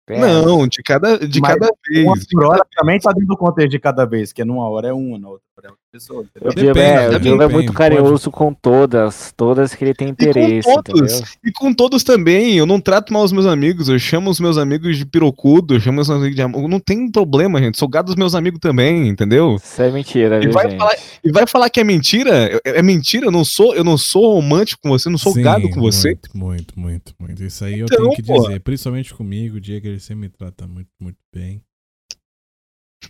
Tem Não, de cada, de Mas cada Uma vez. por hora também tá dentro do contexto de cada vez, que numa hora é uma, na outra hora é outra? O é, o depende, Diego é muito pode. carinhoso com todas, todas que ele tem interesse, com todos. entendeu? E com todos também, eu não trato mal os meus amigos, eu chamo os meus amigos de pirocudo, eu chamo os meus amigos de amor. Não tem problema, gente. Sou gado dos meus amigos também, entendeu? Isso é mentira, E viu, vai gente? falar- E vai falar que é mentira? É, é mentira, eu não sou, eu não sou romântico com você, eu não sou Sim, gado com você. Muito, muito, muito, muito. Isso aí eu Então, tenho que pô. dizer. Principalmente comigo, o Diego, ele sempre me trata muito, muito bem.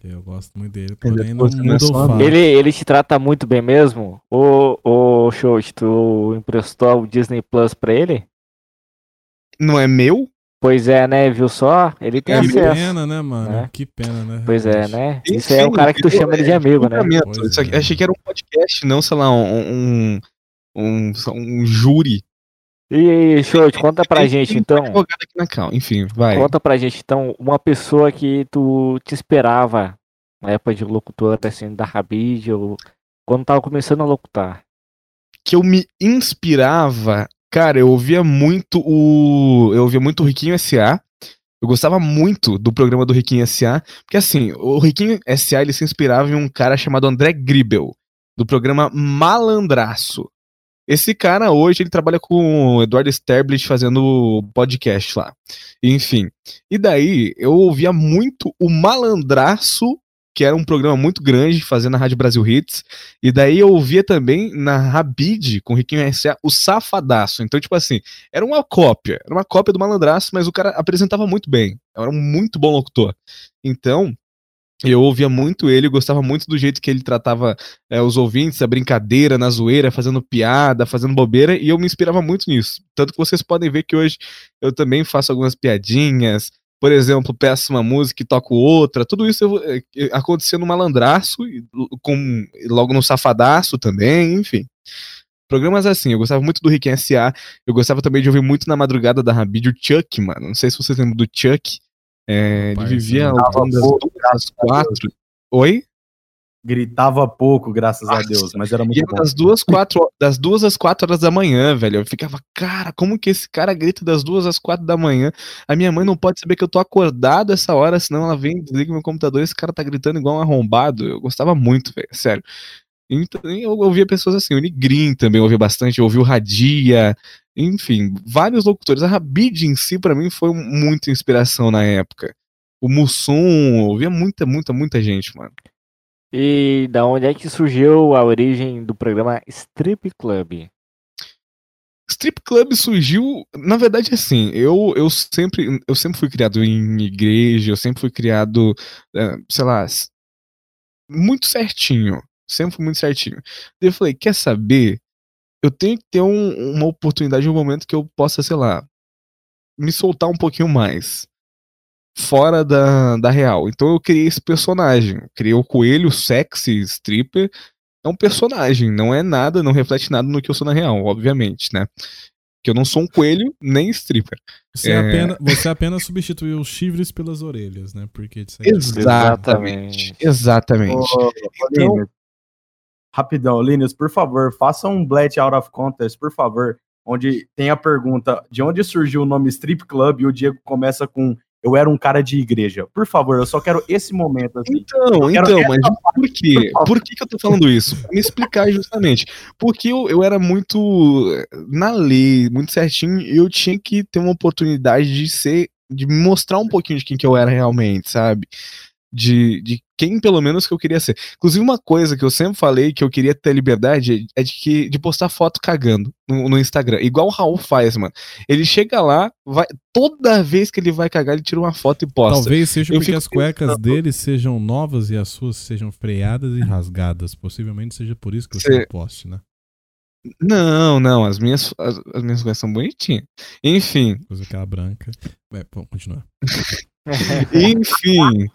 Eu gosto muito dele, Ele é porém não você, não é muda só o amigo. fato. Ele, ele te trata muito bem mesmo? Ô, ô Shows, tu emprestou o Disney Plus pra ele? Não é meu? Pois é, né? Viu só? Ele tem Que acesso. pena, né, mano? né? Que pena, né? Pois é, né? Enfim, Isso é o cara que tu chama ele de amigo, né? Aqui- é. achei que era um podcast, não, sei lá, um, um, um, um júri. E Shows, conta pra Tem- gente tem então. aqui na cal. Enfim, vai. Conta pra gente então uma pessoa que tu te esperava na época de locutor, assim, da Rabid, ou quando tava começando a locutar. Que eu me inspirava, cara, eu ouvia muito o. Eu ouvia muito o Riquinho SA. Eu gostava muito do programa do Riquinho SA, porque assim, o Riquinho SA ele se inspirava em um cara chamado André Gribel, do programa Malandraço. Esse cara hoje ele trabalha com o Eduardo Sterblich fazendo podcast lá. Enfim. E daí eu ouvia muito o Malandraço, que era um programa muito grande, fazendo a Rádio Brasil Hits. E daí eu ouvia também na Rabid, com o Riquinho S.A., o Safadaço. Então, tipo assim, era uma cópia. Era uma cópia do Malandraço, mas o cara apresentava muito bem. Era um muito bom locutor. Então, eu ouvia muito ele, gostava muito do jeito que ele tratava é, os ouvintes, a brincadeira, na zoeira, fazendo piada, fazendo bobeira, e eu me inspirava muito nisso. Tanto que vocês podem ver que hoje eu também faço algumas piadinhas, por exemplo, peço uma música e toco outra, tudo isso eu, é, é, acontecia no malandraço, com, logo no safadaço também, enfim. Programas assim, eu gostava muito do Rick S.A., eu gostava também de ouvir muito na madrugada da Rabid o Chuck, mano. Não sei se vocês lembram do Chuck. É, ele vivia ao das quatro. Oi? Gritava pouco, graças a Deus, mas era E muito era bom. das duas, quatro, das duas às quatro horas da manhã, velho. Eu ficava, cara, como que esse cara grita das duas às quatro da manhã? A minha mãe não pode saber que eu tô acordado essa hora, senão ela vem, desliga meu computador e esse cara tá gritando igual um arrombado. Eu gostava muito, velho, sério. Então, eu ouvia pessoas assim, o Nigrin também ouvia bastante, eu ouvi o Radia, enfim, vários locutores. A Rabid em si, para mim, foi muita inspiração na época. O Mussum, ouvia muita, muita, muita gente, mano. E da onde é que surgiu a origem do programa Strip Club? Strip Club surgiu, na verdade, assim, eu, eu, sempre, eu sempre fui criado em igreja, eu sempre fui criado, eh, sei lá, muito certinho. Sempre fui muito certinho. Daí eu falei, quer saber? Eu tenho que ter um, uma oportunidade, um momento que eu possa, sei lá, me soltar um pouquinho mais. Fora da, da real. Então eu criei esse personagem. Eu criei o coelho sexy stripper é um personagem, não é nada, não reflete nada no que eu sou na real, obviamente, né? Que eu não sou um coelho nem stripper. Você, é... apenas, você apenas substituiu os chifres pelas orelhas, né? Porque Exatamente. Exatamente. Ô, então... Rapidão, Linus, por favor, faça um Blast Out of Contest, por favor, onde tem a pergunta de onde surgiu o nome Strip Club e o Diego começa com eu era um cara de igreja. Por favor, eu só quero esse momento. Assim. Então, então, mas por quê? Por, por que, que eu tô falando isso? Me explicar justamente. Porque eu, eu era muito na lei, muito certinho, e eu tinha que ter uma oportunidade de ser, de mostrar um pouquinho de quem que eu era realmente, sabe? De, de quem pelo menos que eu queria ser. Inclusive, uma coisa que eu sempre falei que eu queria ter liberdade é de, que, de postar foto cagando no, no, Instagram. Igual o Raul faz, mano. Ele chega lá, vai, toda vez que ele vai cagar, ele tira uma foto e posta. Talvez seja eu porque as cuecas pensando... dele sejam novas e as suas sejam freadas e rasgadas. Possivelmente seja por isso que você Cê... poste, né? Não, não, as minhas, as, as minhas cuecas são bonitinhas. Enfim. Coisa aquela branca. Vai, vamos continuar. [LAUGHS] Enfim,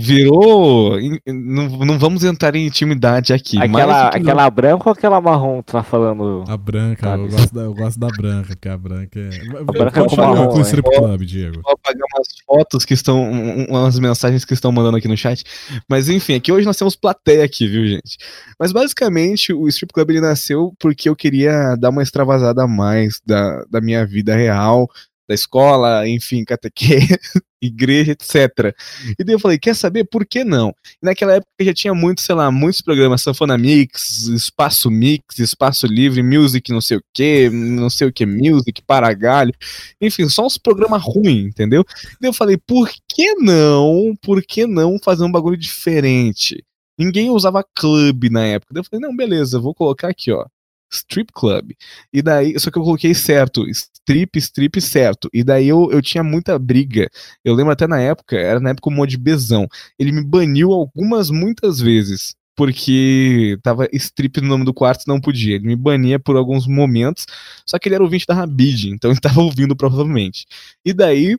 Virou. Não, não vamos entrar em intimidade aqui. Aquela, aquela branca ou aquela marrom tu tá falando? A branca, eu gosto, da, eu gosto da branca, porque a branca é. A branca é com marrom. Com o strip club, Diego. Vou apagar umas fotos que estão. umas mensagens que estão mandando aqui no chat. Mas enfim, aqui hoje nós temos plateia aqui, viu, gente? Mas basicamente o strip club ele nasceu porque eu queria dar uma extravasada a mais da, da minha vida real da escola, enfim, catequese, [LAUGHS] igreja, etc. E daí eu falei, quer saber por que não? E naquela época já tinha muitos, sei lá, muitos programas, Sanfona Mix, Espaço Mix, Espaço Livre, Music, não sei o que, não sei o que, Music, Paragalho, enfim, só uns programas ruins, entendeu? E daí eu falei, por que não, por que não fazer um bagulho diferente? Ninguém usava clube na época. Daí eu falei, não, beleza, vou colocar aqui, ó. Strip Club. E daí, só que eu coloquei certo, strip, strip certo. E daí eu, eu tinha muita briga. Eu lembro até na época, era na época o mod Bezão. Ele me baniu algumas, muitas vezes. Porque tava strip no nome do quarto não podia. Ele me bania por alguns momentos. Só que ele era ouvinte da Rabid, então ele [LAUGHS] tava ouvindo provavelmente. E daí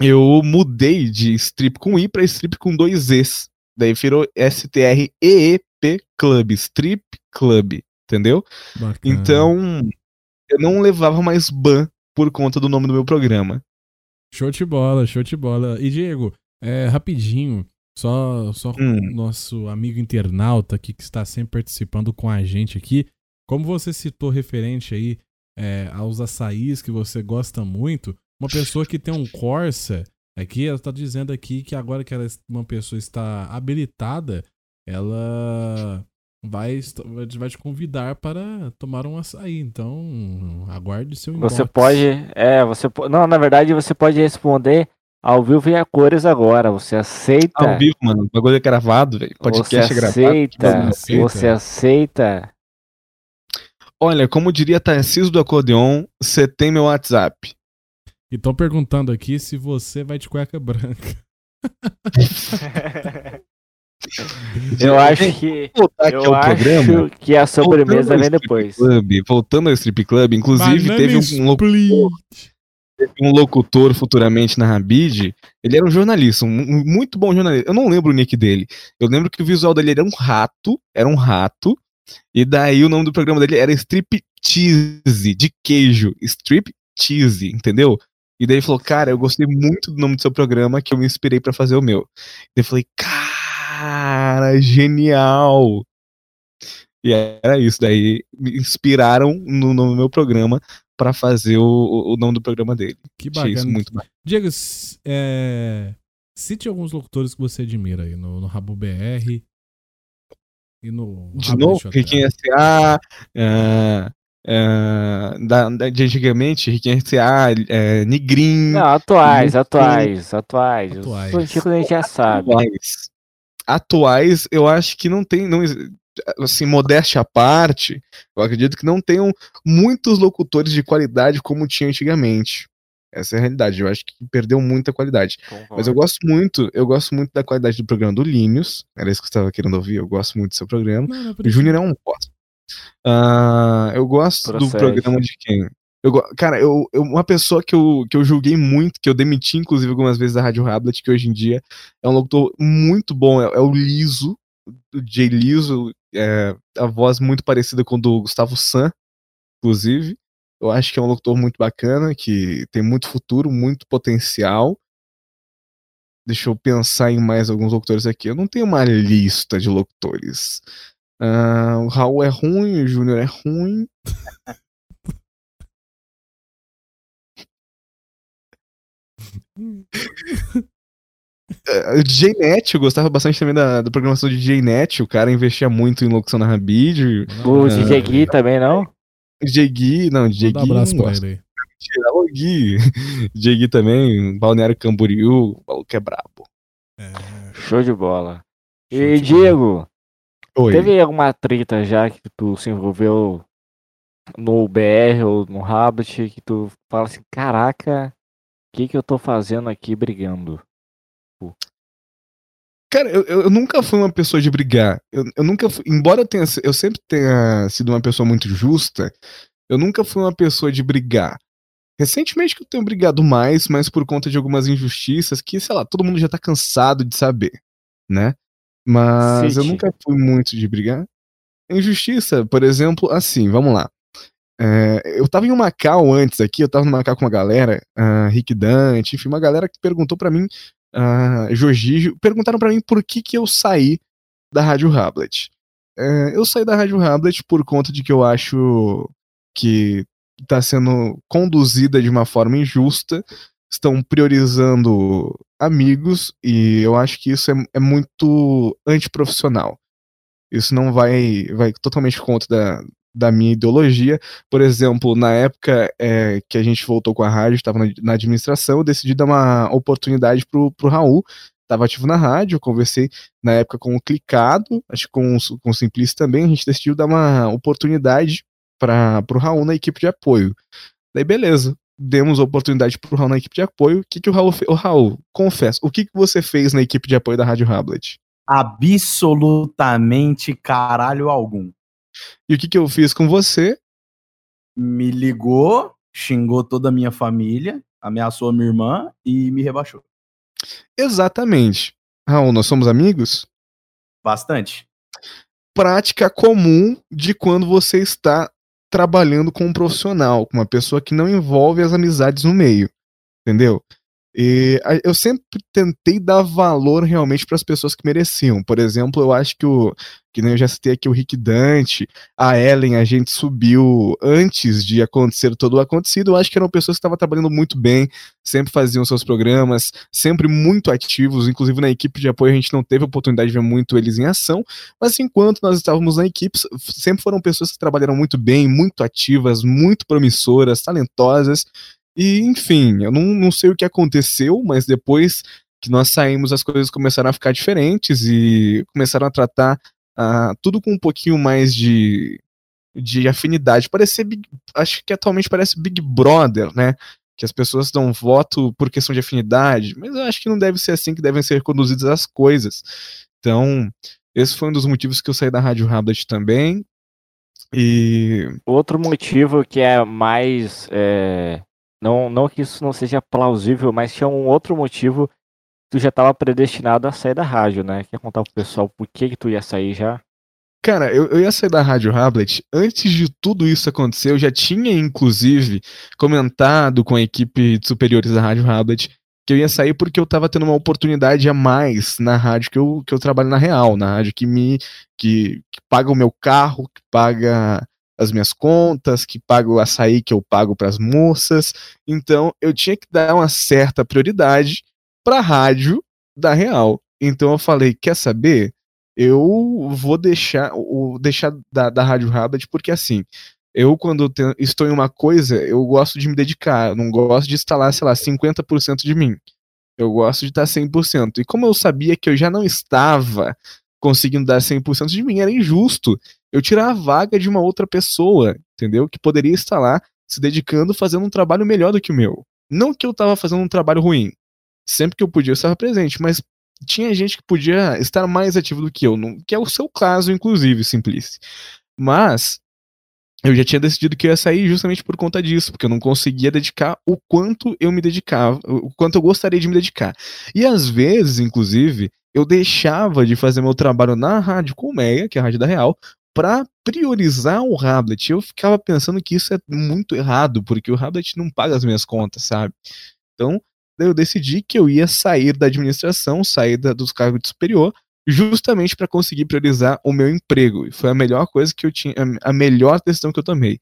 eu mudei de strip com I para strip com dois E's. Daí virou S-T-R-E-E-P Club, Strip Club entendeu? Bacana. Então, eu não levava mais ban por conta do nome do meu programa. Show de bola, show de bola. E Diego, é, rapidinho, só só hum. nosso amigo internauta aqui que está sempre participando com a gente aqui, como você citou referente aí é, aos açaís que você gosta muito, uma pessoa que tem um Corsa, aqui ela está dizendo aqui que agora que ela, uma pessoa está habilitada, ela vai, vai te convidar para tomar um açaí. Então, aguarde seu inbox. Você pode. É, você Não, na verdade, você pode responder ao vivo e a cores agora. Você aceita. Ao vivo, mano. O bagulho é gravado, velho. Podcast você aceita, gravado. Você aceita. Você aceita. Olha, como diria Tarcísio do Acordeon, você tem meu WhatsApp. E estão perguntando aqui se você vai de cueca branca. [LAUGHS] [LAUGHS] [LAUGHS] Eu acho que eu acho programa, que a sobremesa vem depois. Club, voltando ao Strip Club, inclusive teve um, locutor, teve um locutor futuramente na Rabid. Ele era um jornalista, um, muito bom jornalista. Eu não lembro o nick dele. Eu lembro que o visual dele era um rato, era um rato. E daí o nome do programa dele era Strip Cheese, de queijo. Strip Cheese, entendeu? E daí ele falou, cara, eu gostei muito do nome do seu programa, que eu me inspirei para fazer o meu. E daí eu falei, cara cara, genial! E era isso, daí me inspiraram no, no meu programa para fazer o, o nome do programa dele. Que bacana. Achei isso muito bacana. Diego, é... cite alguns locutores que você admira aí no, no Rabo BR. E no De Rabo novo, Hotel. Riquinho S.A., ah, ah, da, da- de antigamente, Riquinho S.A., é, Nigrin, Não, atuais, atuais, atuais. Atuais. Os antigos a gente já sabe. atuais. Atuais, eu acho que não tem, não, assim, modéstia à parte, eu acredito que não tenham muitos locutores de qualidade como tinha antigamente. Essa é a realidade, eu acho que perdeu muita qualidade. Mas eu gosto muito, eu gosto muito da qualidade do programa do Linus. Era isso que eu estava querendo ouvir, eu gosto muito do seu programa. Não, não O. Júnior é um bosta. Ah, eu gosto do Procede. programa de quem? Eu, cara, eu, eu- uma pessoa que eu, que eu julguei muito, que eu demiti, inclusive, algumas vezes da Rádio Rablet, que hoje em dia é um locutor muito bom, é, é o Liso, o Jay Liso, é, a voz muito parecida com do Gustavo San, inclusive. Eu acho que é um locutor muito bacana, que tem muito futuro, muito potencial. Deixa eu pensar em mais alguns locutores aqui. Eu não tenho uma lista de locutores. Ah, o Raul é ruim, o Júnior é ruim. [LAUGHS] É, O DJ Net, eu gostava bastante também da, da programação de DJ Net. O cara investia muito em locução na Rabid. O não, DJ Gui também, não? DJ Gui, não, DJ Manda Gui. um abraço pra ele aí. Gui. [LAUGHS] DJ Gui também, Balneário Camboriú, o maluco é brabo. É, Show de bola. show E de bola. Diego, Oi. teve alguma treta já que tu se envolveu no BR ou no Rabbit que tu fala assim, caraca, que que eu tô fazendo aqui brigando? Cara, eu, eu eu nunca fui uma pessoa de brigar. Eu, eu nunca fui, embora eu tenha, eu sempre tenha sido uma pessoa muito justa, eu nunca fui uma pessoa de brigar. Recentemente que eu tenho brigado mais, mas por conta de algumas injustiças que, sei lá, todo mundo já tá cansado de saber, né? Mas eu Cite. nunca fui muito de brigar. Injustiça, por exemplo, assim, vamos lá. É, eu tava em Macau antes aqui, eu tava no Macau com uma galera, ah, Rick Dante, enfim, uma galera que perguntou pra mim, uh, Jorginho, perguntaram pra mim por que que eu saí da Rádio Rablet. É, eu saí da Rádio Rablet por conta de que eu acho que tá sendo conduzida de uma forma injusta, estão priorizando amigos e eu acho que isso é, é muito antiprofissional. Isso não vai, vai totalmente contra da, da minha ideologia. Por exemplo, na época é, que a gente voltou com a rádio, estava na, na administração, eu decidi dar uma oportunidade pro, pro Raul. Estava ativo na rádio, conversei na época com o Clicado, acho que com, o- com o Simplice também, a gente decidiu dar uma oportunidade para pro Raul na equipe de apoio. Daí beleza, demos oportunidade pro Raul na equipe de apoio. O que, que o Raul fez? Raul, confesso, o que, que você fez na equipe de apoio da Rádio Rablet? Absolutamente caralho algum. E o que, que eu fiz com você? Me ligou, xingou toda a minha família, ameaçou a minha irmã e me rebaixou. Exatamente. Raul, nós somos amigos? Bastante. Prática comum de quando você está trabalhando com um profissional, com uma pessoa que não envolve as amizades no meio. Entendeu? E eu sempre tentei dar valor realmente para as pessoas que mereciam. Por exemplo, eu acho que o. Que nem eu já citei aqui o Rick Dante, a Ellen, a gente subiu antes de acontecer todo o acontecido. Eu acho que eram pessoas que estavam trabalhando muito bem, sempre faziam seus programas, sempre muito ativos. Inclusive na equipe de apoio a gente não teve oportunidade de ver muito eles em ação, mas enquanto nós estávamos na equipe, sempre foram pessoas que trabalharam muito bem, muito ativas, muito promissoras, talentosas. E, enfim, eu não, não sei o que aconteceu, mas depois que nós saímos, as coisas começaram a ficar diferentes e começaram a tratar ah, tudo com um pouquinho mais de, de afinidade. Parecer Big- acho que atualmente parece Big Brother, né? Que as pessoas dão voto por questão de afinidade, mas eu acho que não deve ser assim que devem ser conduzidas as coisas. Então, esse foi um dos motivos que eu saí da Rádio Rablet também. E Outro motivo que é mais. é, não, não que isso não seja plausível, mas tinha um outro motivo. Tu já estava predestinado a sair da rádio, né? Quer contar pro pessoal por que, que tu ia sair já? Cara, eu, eu ia sair da Rádio Rablet. Antes de tudo isso acontecer, eu já tinha, inclusive, comentado com a equipe de superiores da Rádio Rablet que eu ia sair porque eu tava tendo uma oportunidade a mais na rádio que eu, que eu trabalho na real, na rádio que me que, que paga o meu carro, que paga as minhas contas, que paga o açaí que eu pago pras moças. Então, eu tinha que dar uma certa prioridade pra rádio da real. Então eu falei, quer saber? eu vou deixar o deixar da, da Rádio Rabbit, porque assim, eu quando te, estou em uma coisa, eu gosto de me dedicar, eu não gosto de instalar, sei lá, 50% de mim. Eu gosto de estar 100%. E como eu sabia que eu já não estava conseguindo dar 100% de mim, era injusto eu tirar a vaga de uma outra pessoa, entendeu? Que poderia estar lá se dedicando, fazendo um trabalho melhor do que o meu. Não que eu estava fazendo um trabalho ruim. Sempre que eu podia, eu estava presente, mas tinha gente que podia estar mais ativo do que eu, que é o seu caso, inclusive, Simplice. Mas eu já tinha decidido que eu ia sair justamente por conta disso, porque eu não conseguia dedicar o quanto eu me dedicava, o quanto eu gostaria de me dedicar. E às vezes, inclusive, eu deixava de fazer meu trabalho na Rádio Colmeia, que é a Rádio da Real, para priorizar o Rablet. Eu ficava pensando que isso é muito errado, porque o Rablet não paga as minhas contas, sabe? Então, eu decidi que eu ia sair da administração, sair dos cargos de superior, justamente para conseguir priorizar o meu emprego. E foi a melhor coisa que eu tinha, a melhor decisão que eu tomei.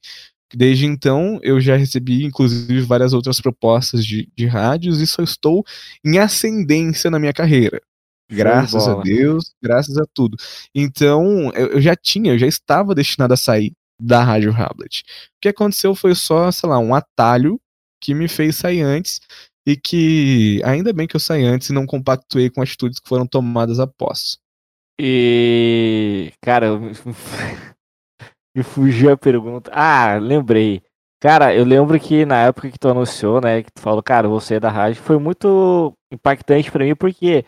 Desde então, eu já recebi, inclusive, várias outras propostas de, de rádios e só estou em ascendência na minha carreira. Graças a Deus, graças a tudo. Então, eu, eu, já tinha, eu já estava destinado a sair da Rádio Hamlet. O que aconteceu foi só, sei lá, um atalho que me fez sair antes e que ainda bem que eu saí antes e não compactuei com atitudes que foram tomadas após. E, cara, eu... me [LAUGHS] fugiu a pergunta. Ah, lembrei. Cara, eu lembro que na época que tu anunciou, né, que tu falou, cara, você é da rádio, foi muito impactante para mim porque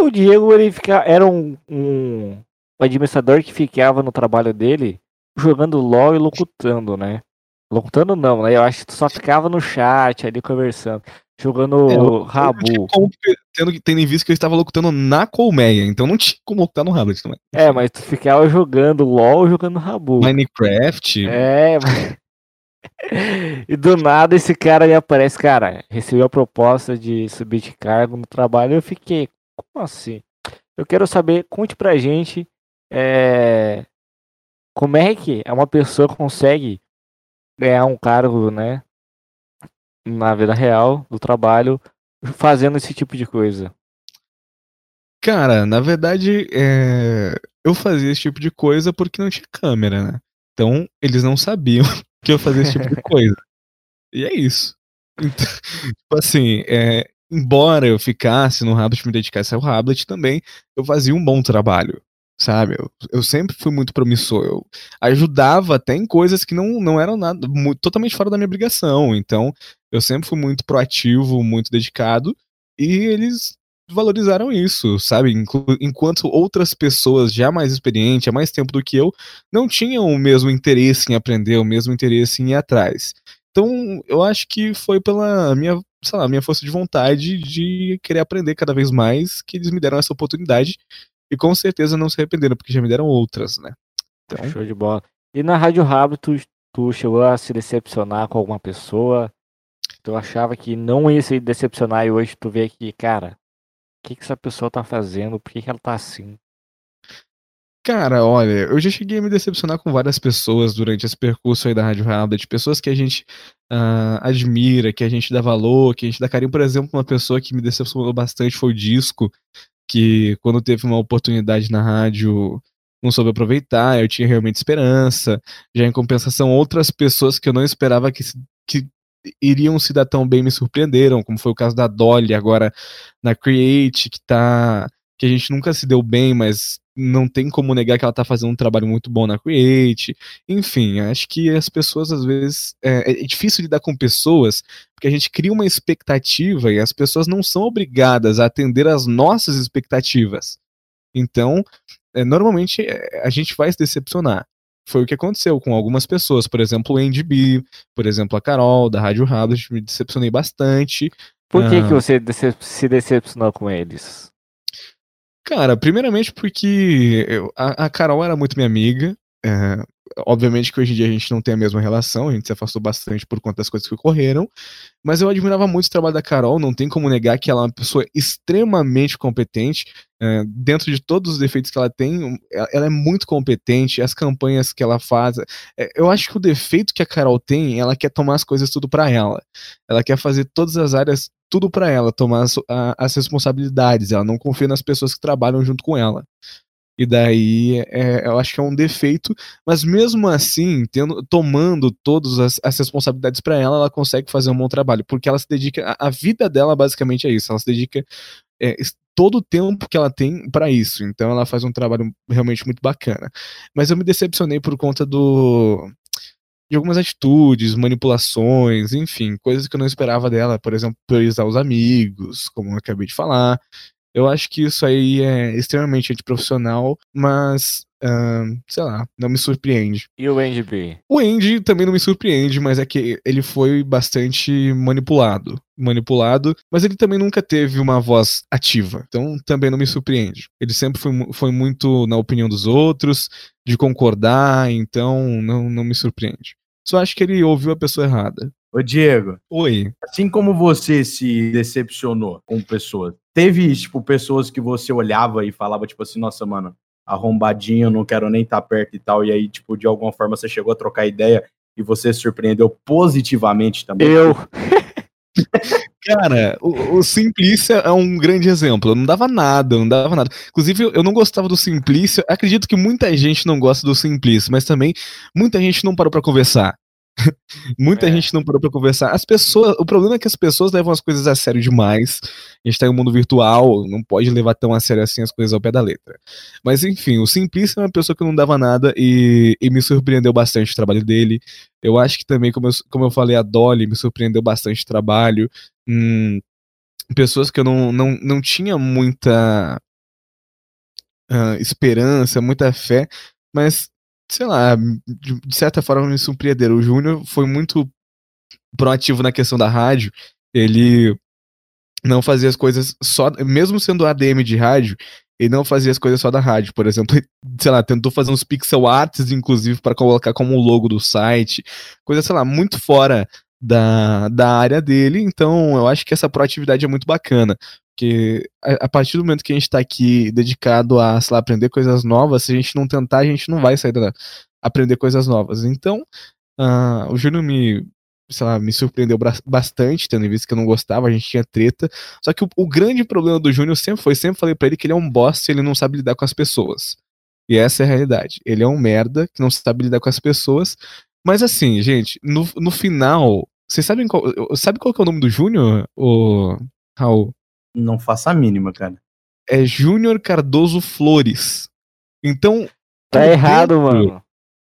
o Diego, ele fica, era um, um, administrador que ficava no trabalho dele jogando LOL e locutando, né? Locutando não, né? Eu acho que só ficava no chat ali conversando. Jogando é, Rabu. Como, tendo, tendo em vista que eu estava locutando na colmeia, então não tinha como locutar no Rablet também. É, mas tu ficava jogando LOL jogando Rabu. Minecraft. É, [LAUGHS] mas... e do nada esse cara me aparece, cara, recebeu a proposta de subir de cargo no trabalho eu fiquei, como assim? Eu quero saber, conte pra gente é, como é que uma pessoa consegue ganhar um cargo, né? Na vida real, do trabalho, fazendo esse tipo de coisa. Cara, na verdade, é... eu fazia esse tipo de coisa porque não tinha câmera, né? Então, eles não sabiam [LAUGHS] que eu fazia esse tipo de [LAUGHS] coisa. E é isso. Então, [LAUGHS] tipo assim, é, embora eu ficasse no Rablet, me dedicasse ao Rablet também, eu fazia um bom trabalho, sabe? Eu, eu, sempre fui muito promissor, eu ajudava até em coisas que não, não eram nada, muito, totalmente fora da minha obrigação, então eu sempre fui muito proativo, muito dedicado, e eles valorizaram isso, sabe? Enquanto outras pessoas já mais experientes, há mais tempo do que eu, não tinham o mesmo interesse em aprender, o mesmo interesse em ir atrás. Então, eu acho que foi pela minha, sei lá, minha força de vontade de querer aprender cada vez mais que eles me deram essa oportunidade e com certeza não se arrependeram, porque já me deram outras, né? Então... Show de bola. E na Rádio Rabo, tu, tu chegou a se decepcionar com alguma pessoa? Tu achava que não ia se decepcionar e hoje tu vê que, cara, o que, que essa pessoa tá fazendo? Por que, que ela tá assim? Cara, olha, eu já cheguei a me decepcionar com várias pessoas durante esse percurso aí da Rádio Rábida, de pessoas que a gente uh, admira, que a gente dá valor, que a gente dá carinho. Por exemplo, uma pessoa que me decepcionou bastante foi o Disco, que quando teve uma oportunidade na rádio não soube aproveitar, eu tinha realmente esperança. Já em compensação, outras pessoas que eu não esperava que, que iriam se dar tão bem me surpreenderam, como foi o caso da Dolly agora na Create, que tá que a gente nunca se deu bem, mas não tem como negar que ela tá fazendo um trabalho muito bom na Create. Enfim, acho que as pessoas às vezes. É, é, difícil lidar com pessoas, porque a gente cria uma expectativa e as pessoas não são obrigadas a atender às nossas expectativas. Então, é, normalmente é, a gente vai se decepcionar. Foi o que aconteceu com algumas pessoas, por exemplo, o NDB, por exemplo, a Carol, da Rádio Rablet, me decepcionei bastante. Por que, ah, que você se decepcionou com eles? Cara, primeiramente porque eu, a, a, Carol era muito minha amiga. É, obviamente que hoje em dia a gente não tem a mesma relação, a gente se afastou bastante por conta das coisas que ocorreram. Mas eu admirava muito o trabalho da Carol, não tem como negar que ela é uma pessoa extremamente competente. É, dentro de todos os defeitos que ela tem, ela é muito competente, as campanhas que ela faz. É, eu acho que o defeito que a Carol tem, ela quer tomar as coisas tudo para ela. Ela quer fazer todas as áreas tudo para ela, tomar as, a, as responsabilidades. Ela não confia nas pessoas que trabalham junto com ela. E daí é, eu acho que é um defeito, mas mesmo assim, tendo, tomando todas as, as responsabilidades para ela, ela consegue fazer um bom trabalho, porque ela se dedica, a, a vida dela basicamente é isso, ela se dedica é, todo o tempo que ela tem para isso, então ela faz um trabalho realmente muito bacana. Mas eu me decepcionei por conta do de algumas atitudes, manipulações, enfim, coisas que eu não esperava dela, por exemplo, priorizar os amigos, como eu acabei de falar, eu acho que isso aí é extremamente antiprofissional, mas, uh, sei lá, não me surpreende. E o Andy B? O Andy também não me surpreende, mas é que ele foi bastante manipulado. Manipulado, mas ele também nunca teve uma voz ativa, então também não me surpreende. Ele sempre foi, foi muito na opinião dos outros, de concordar, então não, não me surpreende. Só acho que ele ouviu a pessoa errada. Ô, Diego. Oi. Assim como você se decepcionou com pessoas, teve, tipo, pessoas que você olhava e falava, tipo assim, nossa, mano, arrombadinho, não quero nem estar tá perto e tal, e aí, tipo, de alguma forma você chegou a trocar ideia e você se surpreendeu positivamente também? Eu. [LAUGHS] Cara, o, o Simplícia é um grande exemplo. Eu não dava nada, não dava nada. Inclusive, eu não gostava do Simplícia. Acredito que muita gente não gosta do Simplícia, mas também muita gente não parou para conversar. [LAUGHS] Muita é. gente não parou pra conversar. As pessoas, o problema é que as pessoas levam as coisas a sério demais. A gente tá em um mundo virtual, não pode levar tão a sério assim as coisas ao pé da letra. Mas enfim, o Simplício é uma pessoa que não dava nada e, e me surpreendeu bastante o trabalho dele. Eu acho que também, como eu, como eu falei, a Dolly me surpreendeu bastante o trabalho. Hum, pessoas que eu não, não, não tinha muita uh, esperança, muita fé, mas sei lá, de, certa forma me surpreenderam. O Júnior foi muito proativo na questão da rádio. Ele não fazia as coisas só, mesmo sendo ADM de rádio, ele não fazia as coisas só da rádio. Por exemplo, sei lá, tentou fazer uns pixel arts, inclusive, para colocar como logo do site. Coisa, sei lá, muito fora da, da área dele. Então, eu acho que essa proatividade é muito bacana. Porque a, a, partir do momento que a gente está aqui dedicado a, sei lá, aprender coisas novas, se a gente não tentar, a gente não vai sair da aprender coisas novas. Então, uh, o Júnior me, sei lá, me surpreendeu bastante, tendo visto que eu não gostava, a gente tinha treta. Só que o, o grande problema do Júnior sempre foi, sempre falei para ele que ele é um boss e ele não sabe lidar com as pessoas. E essa é a realidade. Ele é um merda que não sabe lidar com as pessoas. Mas assim, gente, no, no final, vocês sabem qual, sabe qual é o nome do Júnior, o Raul? Não faço a mínima, cara. É Júnior Cardoso Flores. Então. Tá errado, dentro, mano.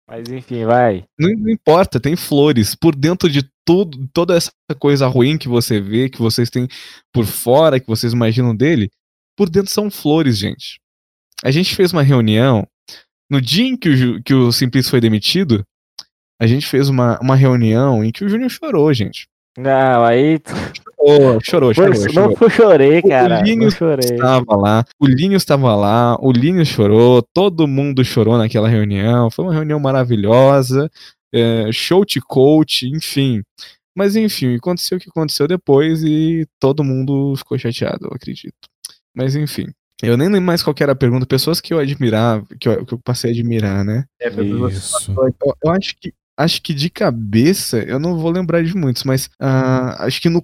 Mas enfim, vai. Não, não, importa, tem flores. Por dentro de tudo, toda essa coisa ruim que você vê, que vocês têm por fora, que vocês imaginam dele, por dentro são flores, gente. A gente fez uma reunião. No dia em que o, que o Simplício foi demitido, a gente fez uma, uma reunião em que o Júnior chorou, gente. Não, aí. Oh, chorou, chorou, Não chorou. chorei, cara. O Linus estava lá, o Linus estava lá, o Linus chorou, todo mundo chorou naquela reunião. Foi uma reunião maravilhosa, é, show de coach, enfim. Mas enfim, aconteceu o que aconteceu depois e todo mundo ficou chateado, eu acredito. Mas enfim. Eu nem lembro mais qual era a pergunta. Pessoas que eu admirava, que eu, que eu passei a admirar, né? É, Isso. Eu, eu acho que acho que de cabeça, eu não vou lembrar de muitos, mas uh, acho que no.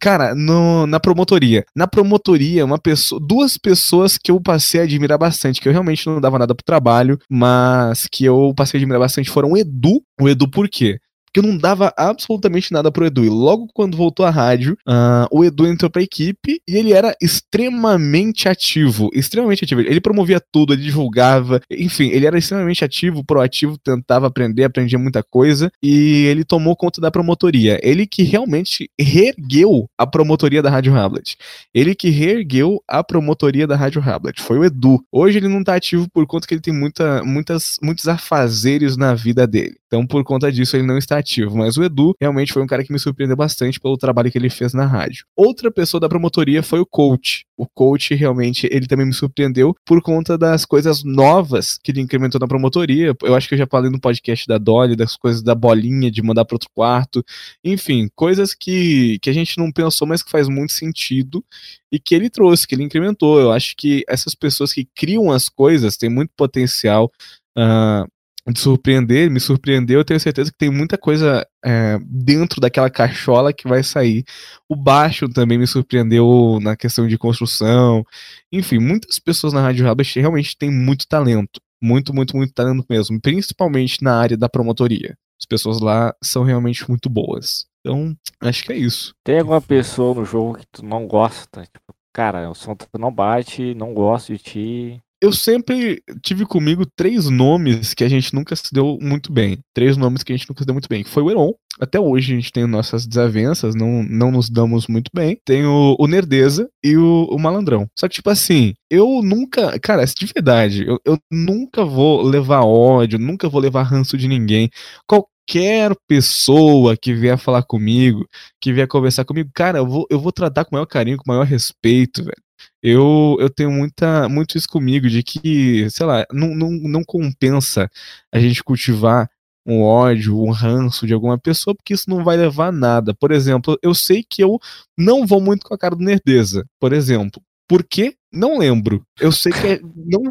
Cara, no, na promotoria. Na promotoria, uma pessoa, duas pessoas que eu passei a admirar bastante, que eu realmente não dava nada pro trabalho, mas que eu passei a admirar bastante foram o Edu. O Edu, por quê? Que não dava absolutamente nada pro Edu. E logo quando voltou à rádio, uh, o Edu entrou pra equipe e ele era extremamente ativo. Extremamente ativo. Ele promovia tudo, ele divulgava, enfim, ele era extremamente ativo, proativo, tentava aprender, aprendia muita coisa e ele tomou conta da promotoria. Ele que realmente reergueu a promotoria da Rádio Hablet. Ele que reergueu a promotoria da Rádio Hablet. Foi o Edu. Hoje ele não tá ativo por conta que ele tem muita, muitas, muitos afazeres na vida dele. Então, por conta disso, ele não está ativo. Mas o Edu realmente foi um cara que me surpreendeu bastante pelo trabalho que ele fez na rádio. Outra pessoa da promotoria foi o coach. O coach realmente, ele também me surpreendeu por conta das coisas novas que ele incrementou na promotoria. Eu acho que eu já falei no podcast da Dolly, das coisas da bolinha, de mandar para outro quarto. Enfim, coisas que, que a gente não pensou, mas que faz muito sentido e que ele trouxe, que ele incrementou. Eu acho que essas pessoas que criam as coisas têm muito potencial. Uh, de surpreender, me surpreendeu. Eu tenho certeza que tem muita coisa é, dentro daquela cachola que vai sair. O baixo também me surpreendeu na questão de construção. Enfim, muitas pessoas na Rádio Rabbit realmente têm muito talento. Muito, muito, muito talento mesmo. Principalmente na área da promotoria. As pessoas lá são realmente muito boas. Então, acho que é isso. Tem alguma pessoa no jogo que tu não gosta? Tipo, cara, o som não bate, não gosto de ti. Eu sempre tive comigo três nomes que a gente nunca se deu muito bem. Três nomes que a gente nunca se deu muito bem. Que foi o Eron. Até hoje a gente tem nossas desavenças, não, não nos damos muito bem. Tem o, o Nerdeza e o, o, Malandrão. Só que, tipo assim, eu nunca. Cara, de verdade, eu, eu nunca vou levar ódio, nunca vou levar ranço de ninguém. Qualquer pessoa que vier falar comigo, que vier conversar comigo, cara, eu vou, eu vou tratar com o maior carinho, com o maior respeito, velho eu, eu tenho muita, muito isso comigo, de que, sei lá, não, não, não compensa a gente cultivar um ódio, um ranço de alguma pessoa, porque isso não vai levar a nada. Por exemplo, eu sei que eu não vou muito com a cara do Nerdeza, por exemplo. Por quê? Não lembro. Eu sei que é. Não,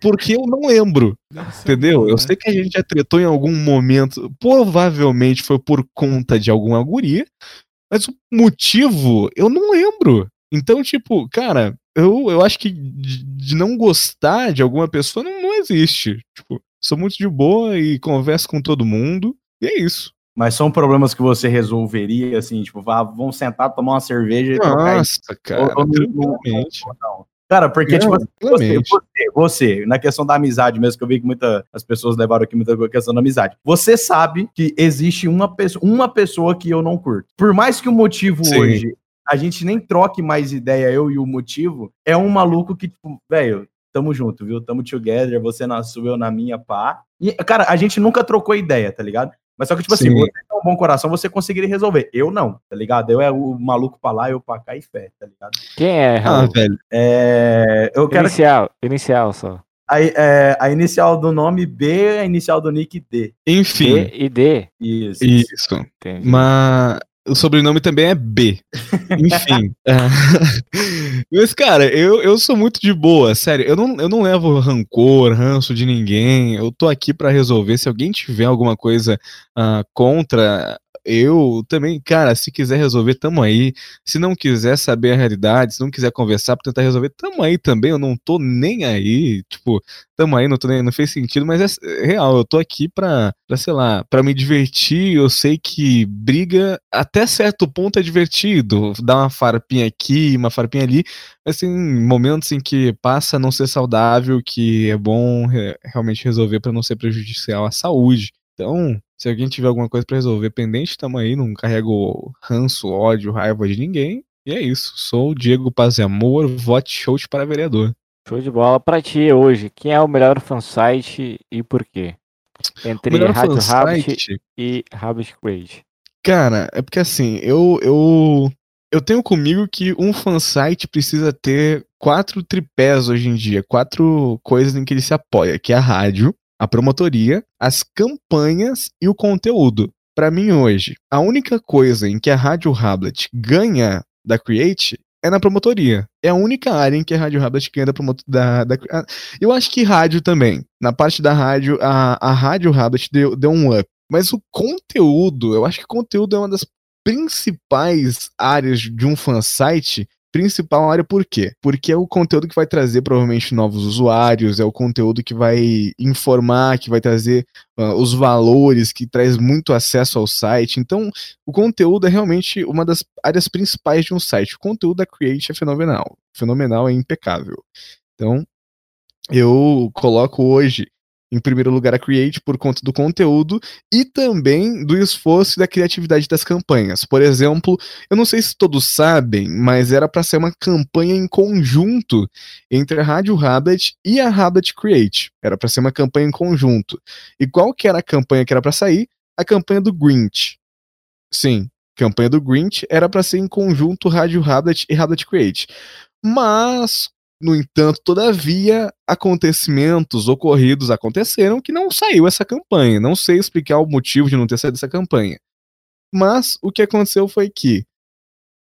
porque eu não lembro. Entendeu? Eu né? sei que a gente já tretou em algum momento. Provavelmente foi por conta de alguma guria. Mas o motivo eu não lembro. Então, tipo, cara, eu, eu acho que de, de não gostar de alguma pessoa não, não existe. Tipo, sou muito de boa e converso com todo mundo, e é isso. Mas são problemas que você resolveria, assim, tipo, vá, vamos sentar, tomar uma cerveja e Nossa, trocar Nossa, cara, ou, tranquilamente. Não, Cara, porque, tipo, assim, você, você, você, na questão da amizade mesmo, que eu vi que muitas as pessoas levaram aqui muita questão da amizade. Você sabe que existe uma pessoa, uma pessoa que eu não curto. Por mais que o motivo Sim. hoje a gente nem troque mais ideia, eu e o motivo, é um maluco que, tipo, velho, tamo junto, viu? Tamo together, você na sua, eu na minha, pá. E, cara, a gente nunca trocou ideia, tá ligado? Mas só que, tipo assim, Sim. assim, você tem um bom coração, você conseguiria resolver. Eu não, tá ligado? Eu é o maluco pra lá, eu pra cá e fé, tá ligado? Quem é, ah, Raul? Ah, velho. É... Eu quero... Inicial, inicial só. A, é, a inicial do nome B, a inicial do nick D. Enfim. B e D. Isso. Isso. Entendi. Mas o sobrenome também é B. Enfim. [LAUGHS] É. Mas, cara, eu, eu sou muito de boa, sério. Eu não, eu não levo rancor, ranço de ninguém. Eu tô aqui para resolver. Se alguém tiver alguma coisa uh, contra eu também, cara, se quiser resolver, tamo aí. Se não quiser saber a realidade, se não quiser conversar pra tentar resolver, tamo aí também. Eu não tô nem aí. Tipo, tamo aí, não tô nem, não fez sentido, mas é, é real. Eu tô aqui pra, pra, sei lá, pra me divertir. Eu sei que briga até certo ponto é divertido. Dar uma farpinha aqui, uma farpinha ali. Mas tem momentos em que passa a não ser saudável, que é bom realmente resolver para não ser prejudicial à saúde. Então, se alguém tiver alguma coisa para resolver pendente, tamo aí, não carrego ranço, ódio, raiva de ninguém. E é isso. Sou o Diego Paz e Amor, vote show para vereador. Show de bola. Pra ti hoje, quem é o melhor fansite e por quê? Entre Rádio Rabbit e Rabbit Crazy. Cara, é porque assim, eu, eu, eu tenho comigo que um fansite precisa ter quatro tripés hoje em dia, quatro coisas em que ele se apoia, que é a rádio, a promotoria, as campanhas e o conteúdo. Para mim hoje, a única coisa em que a Rádio Hablet ganha da Create é na promotoria. É a única área em que a Rádio Hablet ganha da promotoria. Da, da, eu acho que rádio também. Na parte da rádio, a, a Rádio Hablet deu, deu um up. Mas o conteúdo, eu acho que o conteúdo é uma das principais áreas de um fansite principal área por quê? Porque é o conteúdo que vai trazer provavelmente novos usuários, é o conteúdo que vai informar, que vai trazer uh, os valores, que traz muito acesso ao site. Então, o conteúdo é realmente uma das áreas principais de um site. O conteúdo da Create é fenomenal. Fenomenal é impecável. Então, eu coloco hoje em primeiro lugar a Create por conta do conteúdo e também do esforço e da criatividade das campanhas. Por exemplo, eu não sei se todos sabem, mas era para ser uma campanha em conjunto entre a Rádio Rabbit e a Rabbit Create. Era para ser uma campanha em conjunto. E qual que era a campanha que era para sair? A campanha do Grinch. Sim, campanha do Grinch era para ser em conjunto Rádio Rabbit e Rabbit Create. Mas no entanto, todavia, acontecimentos ocorridos aconteceram que não saiu essa campanha. Não sei explicar o motivo de não ter saído essa campanha. Mas o que aconteceu foi que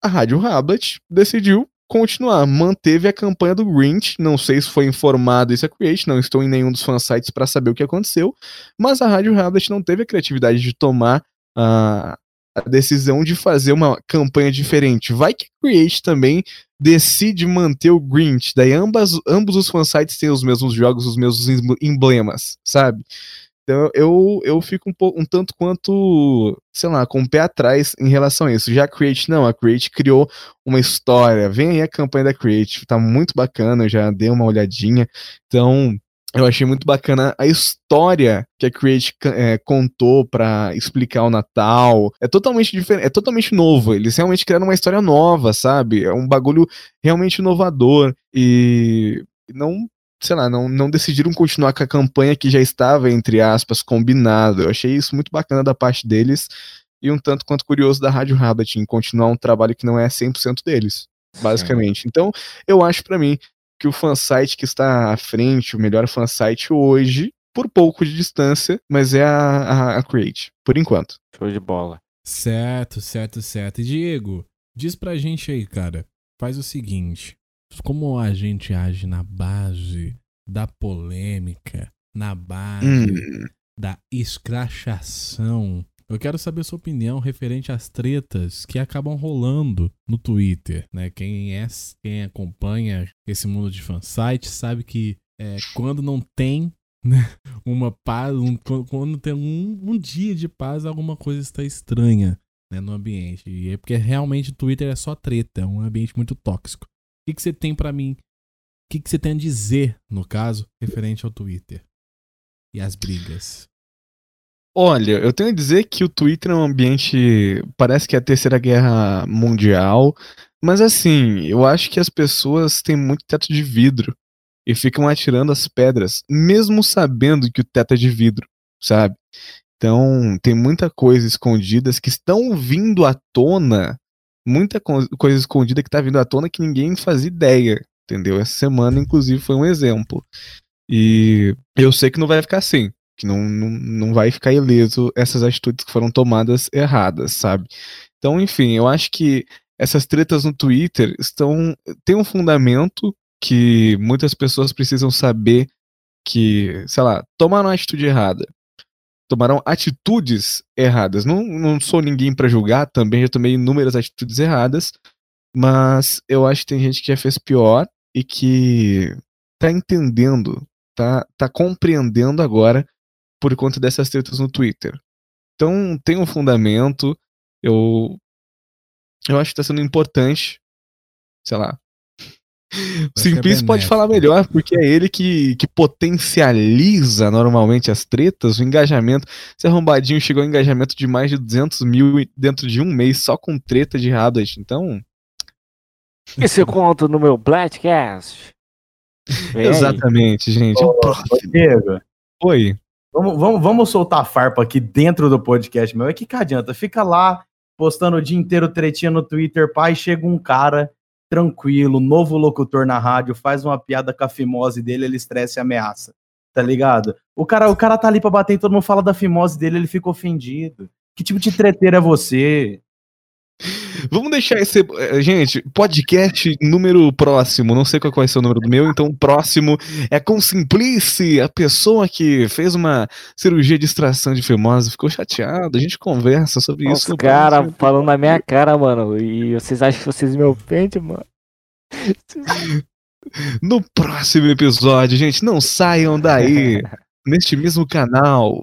a Rádio Rablet decidiu continuar. Manteve a campanha do Grinch. Não sei se foi informado isso a Create, não estou em nenhum dos fansites para saber o que aconteceu. Mas a Rádio Rabbit não teve a criatividade de tomar a, a decisão de fazer uma campanha diferente. Vai que Create também decide manter o Grinch. Daí ambas, ambos os fansites têm os mesmos jogos, os mesmos emblemas, sabe? Então eu, eu fico um, pouco, um tanto quanto, sei lá, com o pé atrás em relação a isso. Já a Create, não, a Create criou uma história. Vem aí a campanha da Create, tá muito bacana, eu já dei uma olhadinha. Então, eu achei muito bacana a história que a Create é, contou para explicar o Natal. É totalmente diferente, é totalmente novo. Eles realmente criaram uma história nova, sabe? É um bagulho realmente inovador e não sei lá, não, não decidiram continuar com a campanha que já estava, entre aspas, combinado. Eu achei isso muito bacana da parte deles e um tanto quanto curioso da Rádio Rabbit em continuar um trabalho que não é 100% deles, basicamente. Então, eu acho para mim que o fansite que está à frente, o melhor fansite hoje, por pouco de distância, mas é a, a, a Create, por enquanto. Show de bola. Certo, certo, certo. E Diego, diz pra gente aí, cara, faz o seguinte, como a gente age na base da polêmica, na base hum. da escrachação. Eu quero saber sua opinião referente às tretas que acabam rolando no Twitter, né? Quem é, quem acompanha esse mundo de fansite sabe que é, quando não tem né, [LAUGHS] uma paz, um, quando tem um, um, dia de paz, alguma coisa está estranha né, no ambiente. E é porque realmente o Twitter é só treta, é um ambiente muito tóxico que, que você tem para mim? O que, que você tem a dizer, no caso, referente ao Twitter e as brigas? Olha, eu tenho a dizer que o Twitter é um ambiente. Parece que é a terceira guerra mundial. Mas assim, eu acho que as pessoas têm muito teto de vidro e ficam atirando as pedras, mesmo sabendo que o teto é de vidro, sabe? Então, tem muita coisa escondidas que estão vindo à tona muita co coisa escondida que tá vindo à tona que ninguém fazia ideia, entendeu? Essa semana, inclusive, foi um exemplo. E eu sei que não vai ficar assim, que não, não, não vai ficar ileso essas atitudes que foram tomadas erradas, sabe? Então, enfim, eu acho que essas tretas no Twitter estão tem um fundamento que muitas pessoas precisam saber que, sei lá, tomaram uma atitude errada tomaram atitudes erradas. Não, não sou ninguém para julgar, também já tomei inúmeras atitudes erradas, mas eu acho que tem gente que já fez pior e que tá entendendo, tá, tá compreendendo agora por conta dessas tretas no Twitter. Então tem um fundamento, eu eu acho que tá sendo importante, sei lá, o Simplício é pode falar melhor, porque é ele que, que potencializa normalmente as tretas, o engajamento. Esse arrombadinho chegou ao engajamento de mais de 200 mil dentro de um mês só com treta de Haddad. Então. Esse eu conto no meu Blackcast. [LAUGHS] Exatamente, gente. Ô, Diego. Oi. Vamos, vamos, vamos soltar farpa aqui dentro do podcast, meu. É que, que adianta? Fica lá postando o dia inteiro tretinha no Twitter, pai, chega um cara tranquilo, novo locutor na rádio, faz uma piada com a fimose dele, ele estressa e ameaça. Tá ligado? O cara, o cara tá ali pra bater e todo mundo fala da fimose dele, ele fica ofendido. Que tipo de treteiro é você? Vamos deixar esse. Eh, gente, podcast número próximo. Não sei qual vai ser o número do meu, então o próximo é com Simplice, a pessoa que fez uma cirurgia de extração de fimose, ficou chateado. A gente conversa sobre Nossa, isso. Os cara falando na minha cara, mano. E vocês acham que vocês me ofendem, mano? [LAUGHS] No próximo episódio, gente, não saiam daí. [LAUGHS] neste mesmo canal